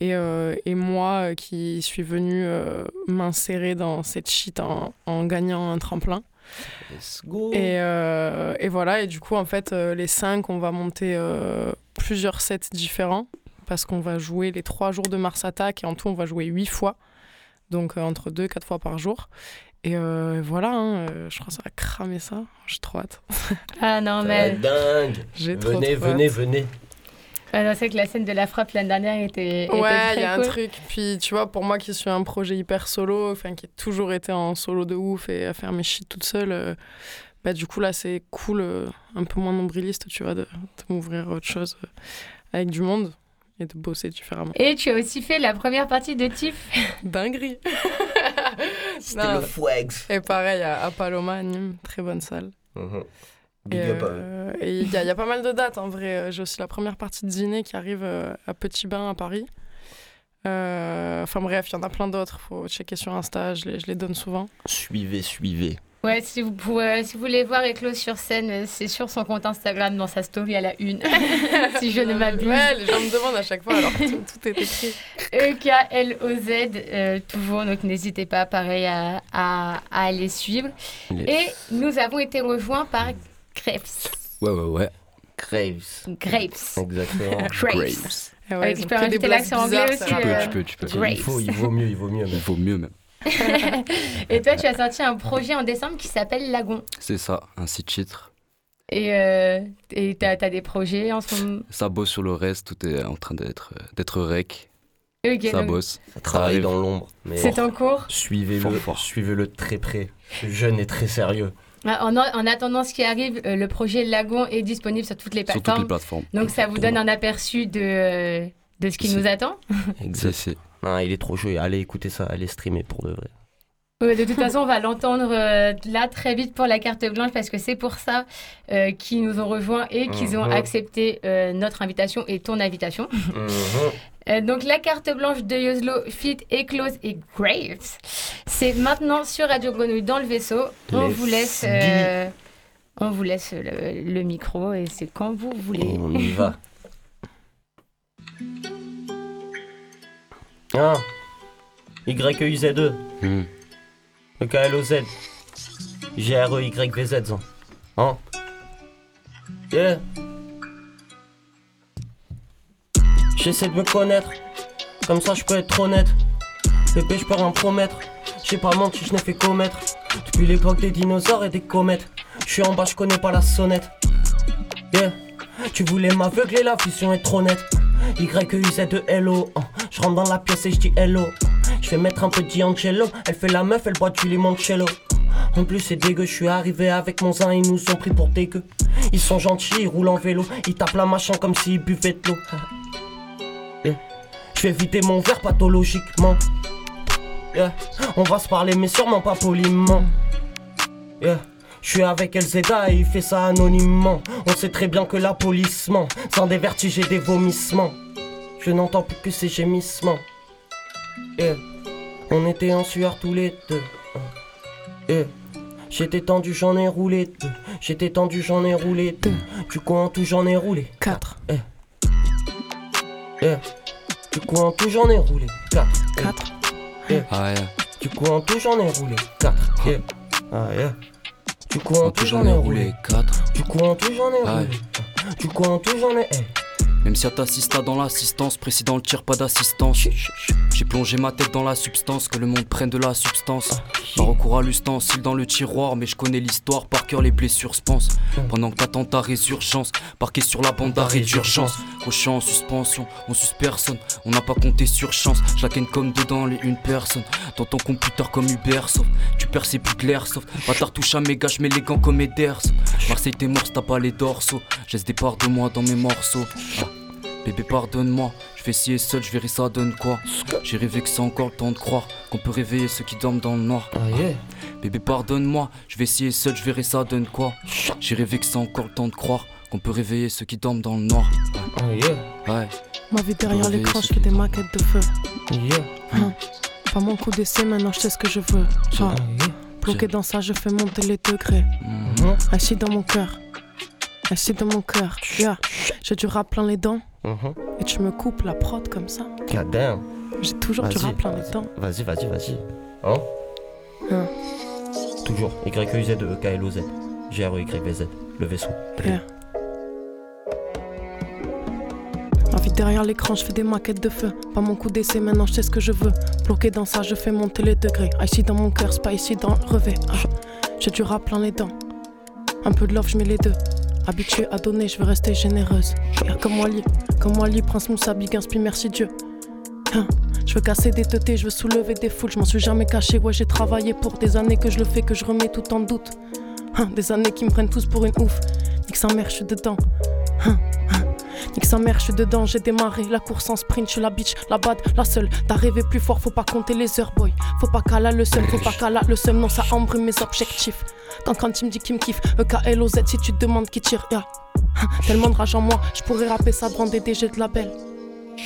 Et, et moi qui suis venue m'insérer dans cette shit en, en gagnant un tremplin. Let's go. Et, euh, et voilà, et du coup, en fait, euh, les cinq, on va monter euh, plusieurs sets différents parce qu'on va jouer les trois jours de Mars Attack et en tout, on va jouer huit fois. Donc, euh, entre deux, quatre fois par jour. Et euh, voilà, hein, euh, je crois que ça va cramer ça. J'ai trop hâte. Ah non, mais dingue. Venez, trop venez, hâte. venez. Ouais, non, c'est que la scène de la frappe l'année dernière était, était Ouais, il y a cool. un truc. Puis, tu vois, pour moi qui suis un projet hyper solo, enfin, qui a toujours été en solo de ouf et à faire mes shit toute seule, euh, bah, du coup, là, c'est cool, euh, un peu moins nombriliste, tu vois, de, de m'ouvrir à autre chose euh, avec du monde et de bosser différemment. Et tu as aussi fait la première partie de TIFF. (laughs) Dinguerie (laughs) C'était le fwags. Et pareil, à, à Paloma, Nîmes, très bonne salle. Mhm. Big Et up à eux. euh, il y, a- il y a pas mal de dates en vrai. J'ai aussi la première partie de Dîner qui arrive euh, à Petit Bain à Paris. Euh, Enfin bref, il y en a plein d'autres. Faut checker sur Insta, je les, je les donne souvent. Suivez, suivez. Ouais, si vous, pouvez, si vous voulez voir Eclos sur scène, c'est sur son compte Instagram, dans sa story à la une. (laughs) si je ne m'abuse. Ouais, les gens me demandent à chaque fois, alors tout, tout est écrit. E-K-L-O-Z, euh, toujours, donc n'hésitez pas, pareil, à, à, à aller suivre. Yes. Et nous avons été rejoints par Grapes. Ouais, ouais, ouais. Graves. Grapes. Exactement. (laughs) Grapes. Ah Ouais, tu peux rajouter l'accent anglais aussi. ça. Tu peux, euh, tu peux, tu peux. Il faut, il vaut mieux, il vaut mieux. Il vaut mieux même. (laughs) Et toi, tu as sorti un projet en décembre qui s'appelle Lagon. C'est ça, un site titre. Et euh, et t'as as des projets en ce moment? Ça bosse sur le reste, tout est en train d'être d'être rec. Ça donc bosse. Ça travaille dans l'ombre. C'est en cours? suivez-le, suivez-le de très près. Jeune est très sérieux. Ah, En, en attendant ce qui arrive, euh, le projet Lagon est disponible sur toutes les Sur toutes plateformes. les plateformes. Donc ça vous donne un aperçu de, euh, de ce qui nous attend. (laughs) Non, il est trop chaud. Allez écouter ça, allez streamer pour de vrai. Ouais, de toute façon, on va l'entendre euh, là très vite pour la carte blanche parce que c'est pour ça euh, qu'ils nous ont rejoints et qu'ils ont Mhm. accepté euh, notre invitation et ton invitation. Mhm. Euh, donc la carte blanche de Yoslo, Fit, Eclose et Graves. C'est maintenant sur Radio Grenouille dans le vaisseau. On Let's vous laisse, euh, on vous laisse le, le micro et c'est quand vous voulez. On y va. (laughs) Ah. Y-E-U-Z-E. Hmm. E K-L-O-Z. G-R-E-Y-V-Z. Hein Yeah. J'essaie de me connaître. Comme ça, je peux être honnête. Bébé, je peux rien promettre. J'ai pas menti, je n'ai fait commettre. Depuis l'époque des dinosaures et des comètes. Je suis en bas, je connais pas la sonnette. Yeah. Tu voulais m'aveugler, la vision est trop nette. Y-E-U-Z-E-L-O. Je rentre dans la pièce et je dis hello. Je vais mettre un peu D'Angelo. Elle fait la meuf, elle boit du limoncello. En plus, c'est dégueu, je suis arrivé avec mon zin, ils nous ont pris pour dégueu. Ils sont gentils, ils roulent en vélo. Ils tapent la machin comme s'ils buvaient de l'eau. (laughs) Yeah. Je vais vider mon verre pathologiquement. Yeah. On va se parler, mais sûrement pas poliment. Yeah. Je suis avec Elzeda et il fait ça anonymement. On sait très bien que la police ment. Sans des vertiges et des vomissements. Je n'entends plus que ces gémissements. Yeah. On était en sueur tous les deux. Yeah. J'étais tendu, j'en ai roulé deux. J'étais tendu, j'en ai roulé deux. Du coup, en tout, j'en ai roulé quatre. Eh. Eh. Du coup, en tout, j'en ai roulé quatre. Quatre. Ah, yeah. Du coup, en tout, j'en ai roulé quatre. Yeah. Ah, yeah. Du coup, en tout, j'en ai roulé quatre. Du coup, en tout, j'en ai Ouais. roulé. Du coup, en tout, j'en ai. Même si t'assista dans l'assistance, précédent le tir, pas d'assistance. J'ai plongé ma tête dans la substance, que le monde prenne de la substance. Pas recours à l'ustensile dans le tiroir, mais je connais l'histoire par cœur, les blessures se pensent. Pendant que t'attends ta résurgence, parqué sur la bande d'arrêt d'urgence. Coché en suspension, on suce personne, on n'a pas compté sur chance. Chacun comme dedans les une personne. Dans ton computer comme Ubersoft, tu perds c'est plus de l'airsoft. Bâtard touche à mes gars, j'mets les gants comme Ederson. Marseille t'es mort, t'as pas les dorsaux. J'ai des parts de moi dans mes morceaux. Ah. Bébé pardonne-moi, je ci et seul, je verrai ça donne quoi J'ai rêvé que c'est encore le temps de croire qu'on peut réveiller ceux qui dorment dans le noir Ah, yeah. Bébé pardonne-moi, je vais et seul, je verrai ça donne quoi J'ai rêvé que c'est encore le temps de croire qu'on peut réveiller ceux qui dorment dans le noir Ah, yeah. Ouais, Ma vie derrière l'écran, je fais des maquettes de feu. Yeah. Hein. Pas mon coup d'essai, maintenant je sais ce que je veux. Genre, Ah, yeah. bloqué dans ça, je fais monter les degrés. Mhm. Assis dans mon cœur. Assis dans mon cœur. Yeah. J'ai du rap plein les dents. Mhm. Et tu me coupes la prod comme ça. God damn. J'ai toujours du rap plein les vas-y. dents. Vas-y, vas-y, vas-y. Hein Hein. Toujours. Y-E-Z-E-K-L-O-Z. G-R-E-Y-V-Z. Le vaisseau. Yeah. Vie derrière l'écran, je fais des maquettes de feu. Pas mon coup d'essai, maintenant je sais ce que je veux. Bloqué dans ça, je fais monter les degrés. Ici dans mon cœur, c'est pas ici dans le revêt. Ah, J'ai du rap plein les dents. Un peu de love, je mets les deux. Habituée à donner, je veux rester généreuse. Comme Wally, comme Wally, Prince Moussa, Big Inspi, merci Dieu. Hein, Je veux casser des teutés, je veux soulever des foules, je m'en suis jamais caché. Ouais, j'ai travaillé pour des années que je le fais, que je remets tout en doute. Hein, Des années qui me prennent tous pour une ouf. Nique sa mère, je suis dedans. Hein. Nique sa mère, je suis dedans, j'ai démarré la course en sprint, je suis la bitch, la bad, la seule. T'as rêvé plus fort, faut pas compter les heures, boy. Faut pas qu'à la le seum, faut pas qu'à la le seum, non, ça embrime mes objectifs. Quand, quand il me dit qu'il me kiffe, E EKLOZ, si tu te demandes qui tire, ya. Hein, (laughs) Tellement de rage en moi, je pourrais rapper ça devant des DG de label.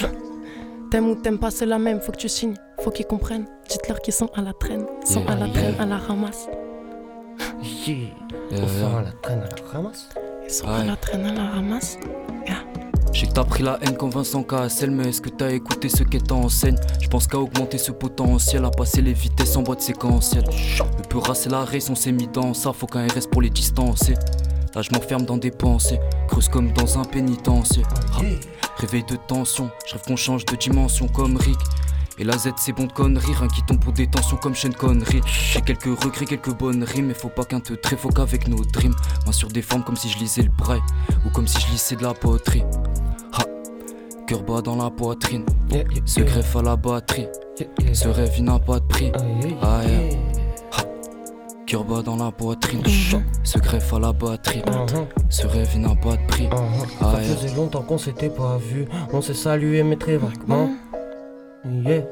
(laughs) T'aimes ou t'aimes pas, c'est la même, faut que tu signes, faut qu'ils comprennent. Dites-leur qu'ils sont à la traîne, sont à la Yeah, traîne, yeah. à la ramasse. Yeah. Yeah, fait yeah. à la traîne à la ramasse. Ils sont Ouais. à la traîne, à la ramasse. Je sais que t'as pris la haine comme Vincent KSL, mais est-ce que t'as écouté ce qu'elle t'enseigne Je pense qu'à augmenter ce potentiel, à passer les vitesses en boîte séquentielle. Le peu c'est la race, on s'est mis dans ça, faut qu'un RS pour les distancer. Là, je m'enferme dans des pensées, creuse comme dans un pénitencier. Ah, Réveil de tension, je rêve qu'on change de dimension comme Rick. Et la Z c'est bon de conneries, rien qui tombe pour des tensions comme Sean Connery. J'ai quelques regrets, quelques bonnes rimes, mais faut pas qu'un te très faut qu'avec nos dreams. Main sur des formes comme si je lisais le braille, ou comme si je lisais de la poterie. Ha, cœur bas dans la poitrine, se greffe à la batterie. Ce rêve il n'a pas de prix. Ah, yeah, yeah. Cœur bas dans la poitrine, se greffe à la batterie. Mhm. Ce rêve il n'a pas de prix. Mhm. Ah, Ça faisait longtemps qu'on s'était pas vu. On s'est salué, mais très vaguement. Yeah.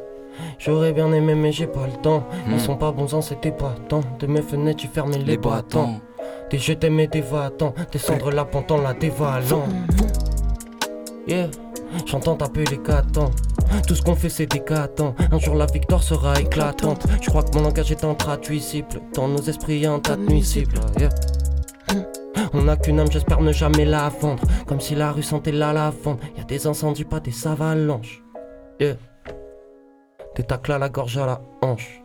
J'aurais bien aimé, mais j'ai pas le temps. Ils Mm. sont pas bons ans, c'était pas temps. De mes fenêtres, tu fermais les, Les battants. Des je t'aimais, des va-t'en. Descendre la pente en la dévalant. Yeah. J'entends taper les catans. Tout ce qu'on fait c'est décatant. Un jour la victoire sera éclatante. Je crois que mon langage est intraduisible. Dans nos esprits y a un tas de nuisibles. Yeah. On n'a qu'une âme, j'espère ne jamais la vendre. Comme si la rue sentait la lavande. Y a des incendies, pas des avalanches. Yeah. Des tacles à la gorge à la hanche.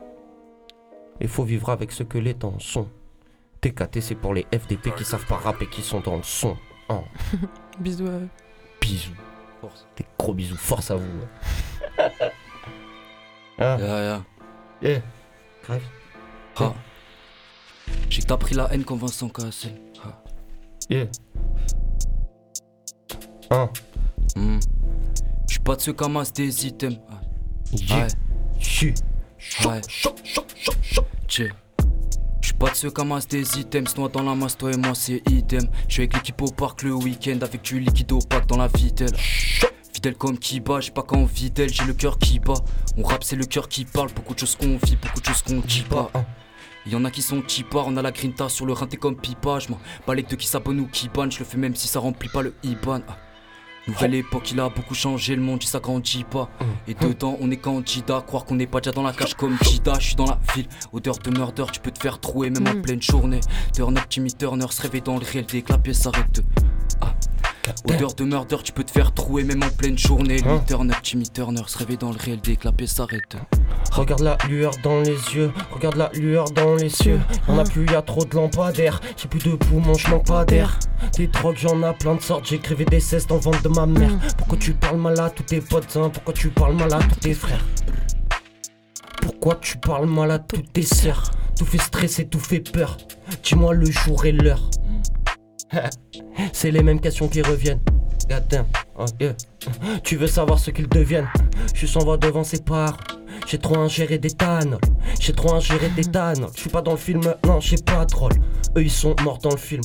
Il faut vivre avec ce que les temps sont. TKT, c'est pour les FDP qui savent pas rapper, qui sont dans le son. Hein. (laughs) Bisous à eux. Bisous. Force. Des gros bisous. Force à vous. Ah. (laughs) Yeah, yeah. Yeah. Grave. Ah. J'ai que t'as pris la haine comme Vincent Cassel. Ah. Yeah. Hein. Hmm. J'suis pas de ceux qui amassent des items. Ah. Ouais. Chu. Ouais. Tchè. J'suis pas de ceux qui amassent des items, noie dans la masse, toi et moi c'est idem. J'suis avec l'équipe au parc le week-end, avec du liquide opaque dans la vitelle. Fidèle comme qui bat, j'ai pas qu'en d'elle, j'ai le cœur qui bat. On rappe, c'est le cœur qui parle, beaucoup de choses qu'on vit, beaucoup de choses qu'on dit pas. Y'en a qui sont cheapar, on a la grinta sur le rinté comme pipa. J'm'en balèque de qui s'abonne ou qui banne, j'le fais même si ça remplit pas le IBAN. Ah. Nouvelle époque, il a beaucoup changé, le monde il s'agrandit pas. Et dedans, on est candidat, croire qu'on n'est pas déjà dans la cage comme Jida. Je suis dans la ville, odeur de murder, tu peux te faire trouer même en pleine journée. Turn up, Timmy Turner se réveille dans le réel dès que la pièce s'arrête. Ah. Odeur de murder, tu peux te faire trouer même en pleine journée. Lui, turn up, Timmy Turner se réveille dans le réel dès que la pièce s'arrête. Regarde la lueur dans les yeux, regarde la lueur dans les cieux. Y'en a plus, y a trop de lampadaires. J'ai plus de poumons, je manque pas d'air. Des drogues, j'en ai plein de sortes. J'écrivais des cestes en vente de ma mère. Pourquoi tu parles mal à tous tes potes, hein Pourquoi tu parles mal à tous tes frères Pourquoi tu parles mal à tous tes sœurs Tout fait stresser, tout fait peur. Dis-moi le jour et l'heure. (laughs) C'est les mêmes questions qui reviennent. Goddamn, oh yeah. Tu veux savoir ce qu'ils deviennent Je s'en va devant ses parts. J'ai trop ingéré des tannes. J'ai trop ingéré des tannes. Je suis pas dans le film, non, j'ai pas de rôle. Eux ils sont morts dans le film.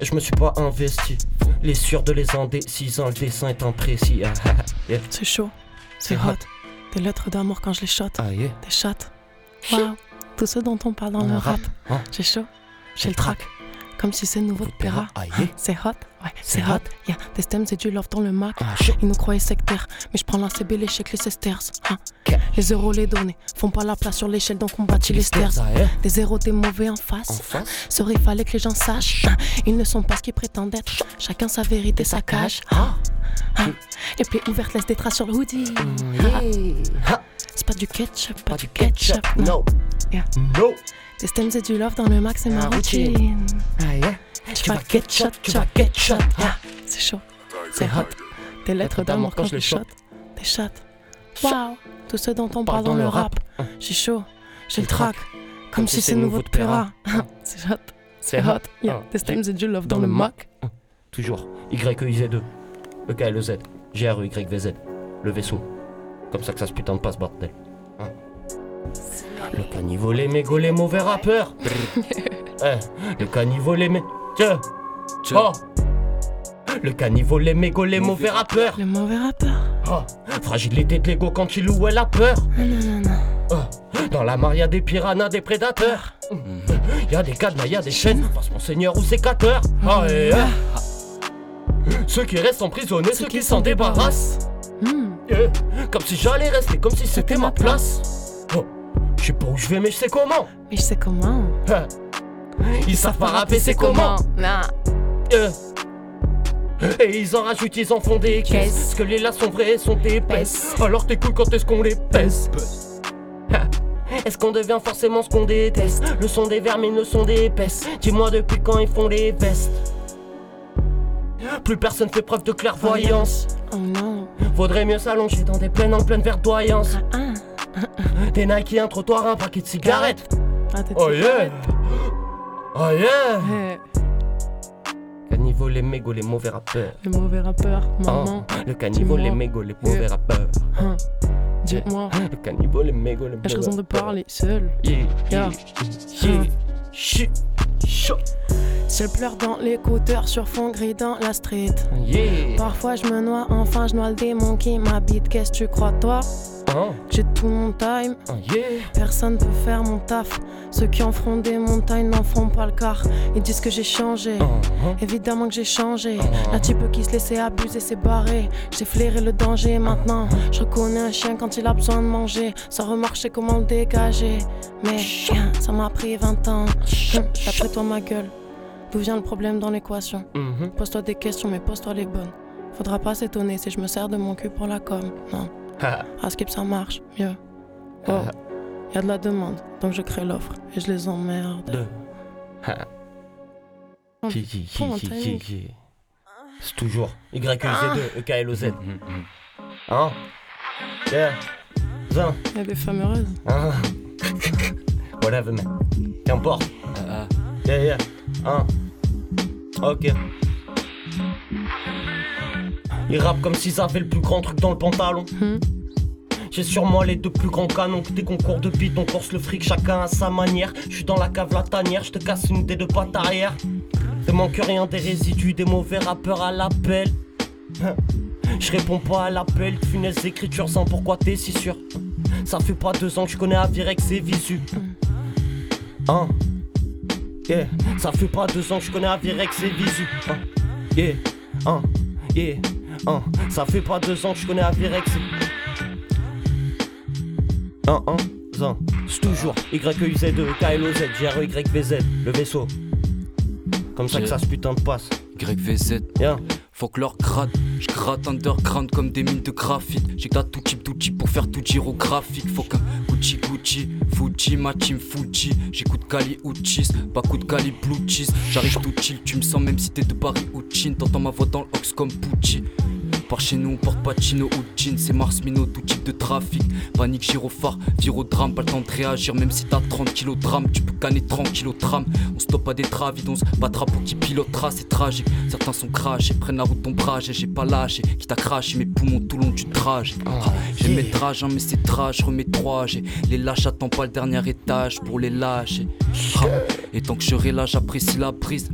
Et je me suis pas investi. Les sûrs de les indécisants, le dessin est imprécis. Ah, ah, yeah. C'est chaud, c'est hot. hot. Des lettres d'amour quand je les shot. Ah yeah. Des chattes. Waouh, tout ce dont on parle dans le rap. hein. J'ai chaud, j'ai le track. Comme si c'est nouveau de Pera. Ah. (laughs) C'est hot, ouais, c'est C'est hot. Yeah, des stems et du love dans le Mac. Ah. Ils nous croyaient sectaires, mais je prends la CB, les chèques, les sesters. hein. Les euros, les données, font pas la place sur l'échelle, donc on bâtit les stairs. Des zéros, des mauvais en face. Face. Serait fallait que les gens sachent. hein. Ils ne sont pas ce qu'ils prétendent être. Chacun sa vérité, sa cage. Ah. Hein. Les plaies ouvertes laissent des traces sur le hoodie. C'est pas du ketchup, pas, Pas du ketchup. ketchup, no. Yeah. No. Des stems et du love dans le max, c'est ma routine. routine. Ah yeah. Tu vas get shot, tu vas shot. Ah, C'est chaud, c'est hot. Des lettres d'amour quand je les shot. Des shots. Waouh, tout ce dont on parle dans le rap. J'ai chaud, j'ai le track. Comme si c'est nouveau de Pera. (laughs) C'est hot, c'est hot. Yeah, des stems et du love dans le mock. Toujours. Y-E-I-Z-E. E-K-L-E-Z. G-R-E-Y-V-Z. Le vaisseau. Comme ça que ça se putain de passe, bordel. Hein. Le caniveau, les mégots, les mauvais rappeurs. (laughs) Eh, le caniveau, les mé... Tiens. Oh. Le caniveau, les mégots, les mauvais rappeurs. Le mauvais rappeur. Oh. Fragilité de l'ego quand il louait la peur. Non, non, non. Oh. Dans la mar, y a des piranhas, des prédateurs. Y a des cadenas, y a des chaînes. Passe mon seigneur ou sécateur. Ah, eh, eh. Ceux qui restent emprisonnés, ceux qui s'en débarrassent. Hmm. Eh, Comme si j'allais rester, comme si c'était ma place. Oh. Je sais pas où je vais, mais je sais comment. Mais je sais comment. Hein. Ils savent pas rapper, c'est comment. Nah. Euh. Et ils en rajoutent, ils en font des caisses. Parce que les là sont vraies, sont épaisses. Alors t'es cool quand est-ce qu'on les pèse. (laughs) Est-ce qu'on devient forcément ce qu'on déteste? Le son des vermines, le son des épaisses. Dis-moi depuis quand ils font les vestes. Plus personne fait preuve de clairvoyance. Oh non. Vaudrait mieux s'allonger dans des plaines en pleine verdoyance. Ah, Des Nike, un trottoir, un paquet de cigarettes. ah Oh yeah! Oh yeah! Caniveau, les mégots, les mauvais rappeurs. Le mauvais rappeur, maman. Oh, le caniveau, les mégots, les mauvais rappeurs. Hein. Dis-moi, Le caniveau, les mégots, les mauvais ai-je raison de rappeurs. parler seul Yeah, Yeah. yeah, yeah. Chaud. Je pleure dans l'écouteur sur fond gris dans la street. Yeah. Parfois je me noie, enfin je noie le démon qui m'habite. Qu'est-ce que tu crois toi? Hein? J'ai tout mon time. Yeah. Personne peut faire mon taf. Ceux qui en feront des montagnes n'en feront pas le quart. Ils disent que j'ai changé. Uh-huh. Évidemment que j'ai changé. Un type qui se laissait abuser, c'est barré. J'ai flairé le danger maintenant. Je reconnais un chien quand il a besoin de manger. Sans sais comment le dégager. Mais ça m'a pris 20 ans. D'après toi, ma gueule. D'où vient le problème dans l'équation? Mhm. Pose-toi des questions, mais pose-toi les bonnes. Faudra pas s'étonner si je me sers de mon cul pour la com. Non. Ha. À skip, ça marche mieux. Oh, y a de la demande, donc je crée l'offre et je les emmerde. Deux. Ha. Qui, qui, qui, pour mon qui, qui, timing. qui. C'est toujours YZ2, EKLOZ. Hein? Yeah. Zin. Y a des femmes heureuses. Hein Whatever, man. Qu'importe. Yeah, yeah. Hein? Ok. Ils rappent comme s'ils avaient le plus grand truc dans le pantalon. J'ai sur moi les deux plus grands canons que des concours de beat, on course le fric chacun à sa manière. Je suis dans la cave la tanière, je te casse une des deux pattes arrière. Ne manque rien des résidus, des mauvais rappeurs à l'appel. Je réponds pas à l'appel, funeste écriture sans pourquoi t'es si sûr. Ça fait pas deux ans que je connais Avirex et Visu. Hein? Yeah, ça fait pas deux ans que je connais Avirex et Visu. Hein? Yeah, hein? Yeah, hein? Ça fait pas deux ans que je connais Avirex et... Un, un, zin. C'est toujours YUZ2, KLOZ, GRYVZ, le vaisseau. Comme ça que ça se putain de passe. YVZ. Yeah. Faut que leur gratte, je gratte underground comme des mines de graphite. Que tout type d'outils pour faire tout gyrographique. Faut qu'un Gucci Gucci, Fuji, ma team Fuji. J'écoute Kali Uchis, pas coup de Kali Blue Cheese. J'arrive tout chill, tu me sens même si t'es de Paris ou. T'entends ma voix dans l'ox comme Pucci. Par chez nous, on porte pas de chino ou de jean, c'est Mars Mino, tout type de trafic. Panique, gyrophare, virodrame, pas le temps de réagir, même si t'as 30 kilos de drame, tu peux canner 30 kilos de trame. On stoppe pas des travides, on se battra pour qui pilotera, c'est tragique. Certains sont crachés, prennent la route d'ombrage, et j'ai pas lâché, qui t'a craché mes poumons tout long du trajet. Ah, j'ai mes métrage, hein, mais c'est trash, remets trois, j'ai les lâches, attends pas le dernier étage pour les lâcher. Ah, et tant que je serai là, j'apprécie la prise.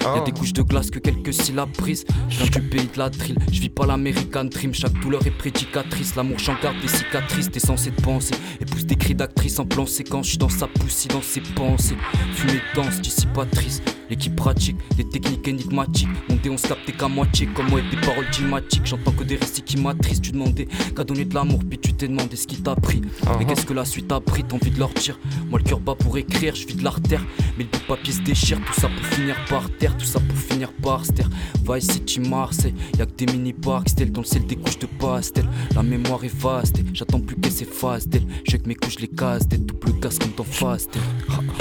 Y'a des couches de glace que quelques syllabes prises. Je viens du pays de la drill, je vis pas l'American Dream. Chaque douleur est prédicatrice. L'amour j'en garde des cicatrices. T'es censé te penser. Épouse des cris d'actrice en plan séquence. Je suis dans sa poussie, dans ses pensées. Fumée danse, dissipatrice. L'équipe pratique, des techniques énigmatiques. Mon dé, on se capte qu'à moitié. Comme moi, et des paroles climatiques. J'entends que des récits qui m'attristent. Tu demandais qu'à donner de l'amour, puis tu t'es demandé ce qui t'a pris. Mais qu'est-ce que la suite a pris? T'as envie de leur dire Moi, le cœur bat pour écrire, je vis de l'artère. Mais le bout de papier se déchire. Tout ça pour finir par terre, tout ça pour finir par se taire. Vice City, Marseille, y'a que des mini-parks, stèles dans le ciel des couches de pastel. La mémoire est vaste, j'attends plus qu'elle s'efface d'elle. Je que mes couches les casse, des double casse comme dans Fast.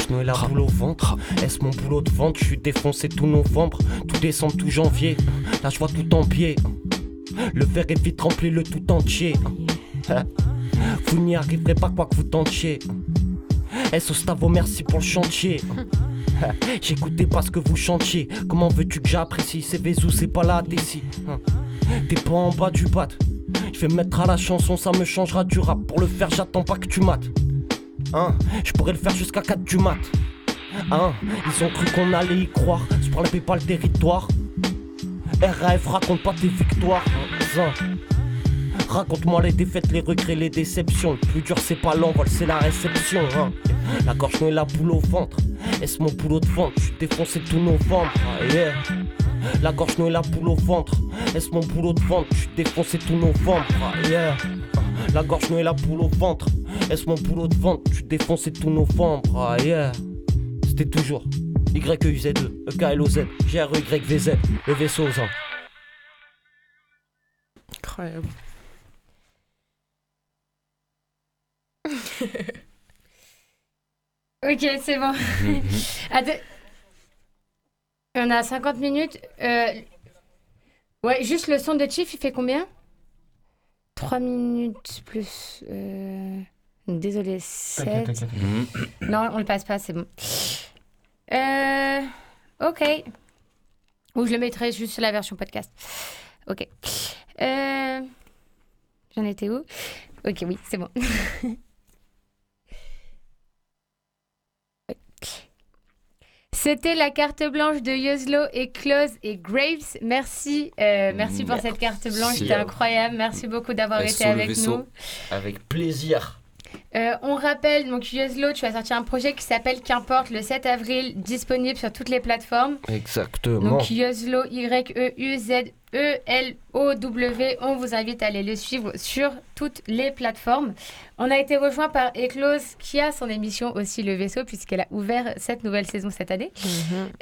Je me la boule au ventre. Est-ce mon boulot de vente Je suis défoncé tout novembre, tout décembre, tout janvier. Là, je vois tout en pied. Le verre est vite rempli, le tout entier. Vous n'y arriverez pas quoi que vous tentiez. Est-ce Stavo, merci pour le chantier? (laughs) J'écoutais pas ce que vous chantiez. Comment veux-tu que j'apprécie Ces Vézou, c'est pas la déci. T'es pas en bas du bat. Je vais me mettre à la chanson, ça me changera du rap. Pour le faire, j'attends pas que tu mates. Hein, je pourrais le faire jusqu'à 4 du mat. Hein, ils ont cru qu'on allait y croire. Je parlais pas le territoire. RAF, raconte pas tes victoires. Hein, Raconte-moi les défaites, les regrets, les déceptions. Le plus dur, c'est pas l'envol, c'est la réception. Hein. La gorge nouée, la boule au ventre. Est-ce mon boulot de vente? Je suis défoncé tout novembre. Ah, yeah. La gorge nouée, la boule au ventre. Est-ce mon boulot de vente? Je suis défoncé tout novembre. Ah, yeah. La gorge nouée, la boule au ventre. Est-ce mon boulot de vente? Je suis défoncé tout novembre. Ah, yeah. C'était toujours YUZ2, EKLOZ, GRYVZ, le vaisseau aux. Incroyable. (laughs) Ok, c'est bon. Attends. On a 50 minutes. Euh, Ouais, juste le son de Chief, il fait combien? 3 minutes plus. euh, Désolé, 7. t'inquiète. Non, on le passe pas, c'est bon. Euh... Ok. Ou je le mettrai juste sur la version podcast. Ok. Euh... J'en étais où? Ok, oui, c'est bon. (laughs) C'était la carte blanche de Yoslo et Close et Graves. Merci, euh, merci pour cette carte blanche, c'était incroyable. Merci beaucoup d'avoir été avec nous. Avec plaisir. Euh, on rappelle, donc Yoslo, tu as sorti un projet qui s'appelle Qu'importe le 7 avril, disponible sur toutes les plateformes. Exactement. Donc Yoslo, Y-E-U-Z E-L-O-W. On vous invite à aller le suivre sur toutes les plateformes. On a été rejoint par Eclose qui a son émission aussi Le Vaisseau puisqu'elle a ouvert cette nouvelle saison cette année. (laughs)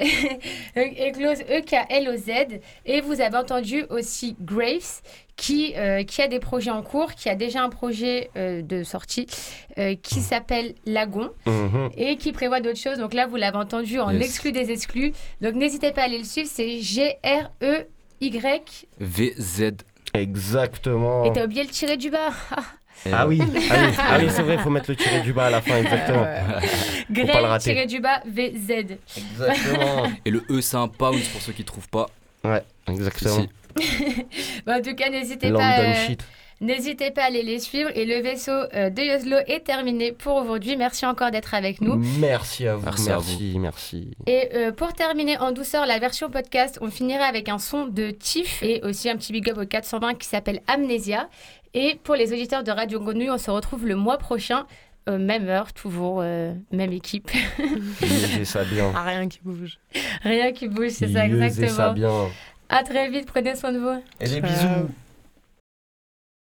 Eclose E-K-L-O-Z. Et vous avez entendu aussi Graves qui, euh, qui a des projets en cours, qui a déjà un projet euh, de sortie euh, qui s'appelle Lagon Mhm. et qui prévoit d'autres choses. Donc là, vous l'avez entendu en Yes. exclu des exclus. Donc n'hésitez pas à aller le suivre. C'est G-R-E-Y. VZ. Exactement. Et t'as oublié le tirer du bas. (laughs) Ah oui, ah oui, ah oui, c'est vrai, il faut mettre le tiré du bas à la fin, exactement. (laughs) Faut pas le Grey rater. tiré du bas VZ. Exactement. (laughs) Et le E, c'est un pound pour ceux qui trouvent pas. Ouais, exactement. Si. Bon, en tout cas, n'hésitez pas. euh, shit. N'hésitez pas à aller les suivre. Et le vaisseau euh, de Yoslo est terminé pour aujourd'hui. Merci encore d'être avec nous. Merci à vous, Merci merci, à merci. Et euh, pour terminer en douceur la version podcast, on finira avec un son de Tiff et aussi un petit big up au 420 qui s'appelle Amnesia. Et pour les auditeurs de Radio Grenouille, on se retrouve le mois prochain, euh, même heure, toujours euh, même équipe. (laughs) Usez ça bien. Ah, rien qui bouge. Rien qui bouge, c'est ça Usez ça exactement. bien. À très vite, prenez soin de vous. Et des bisous.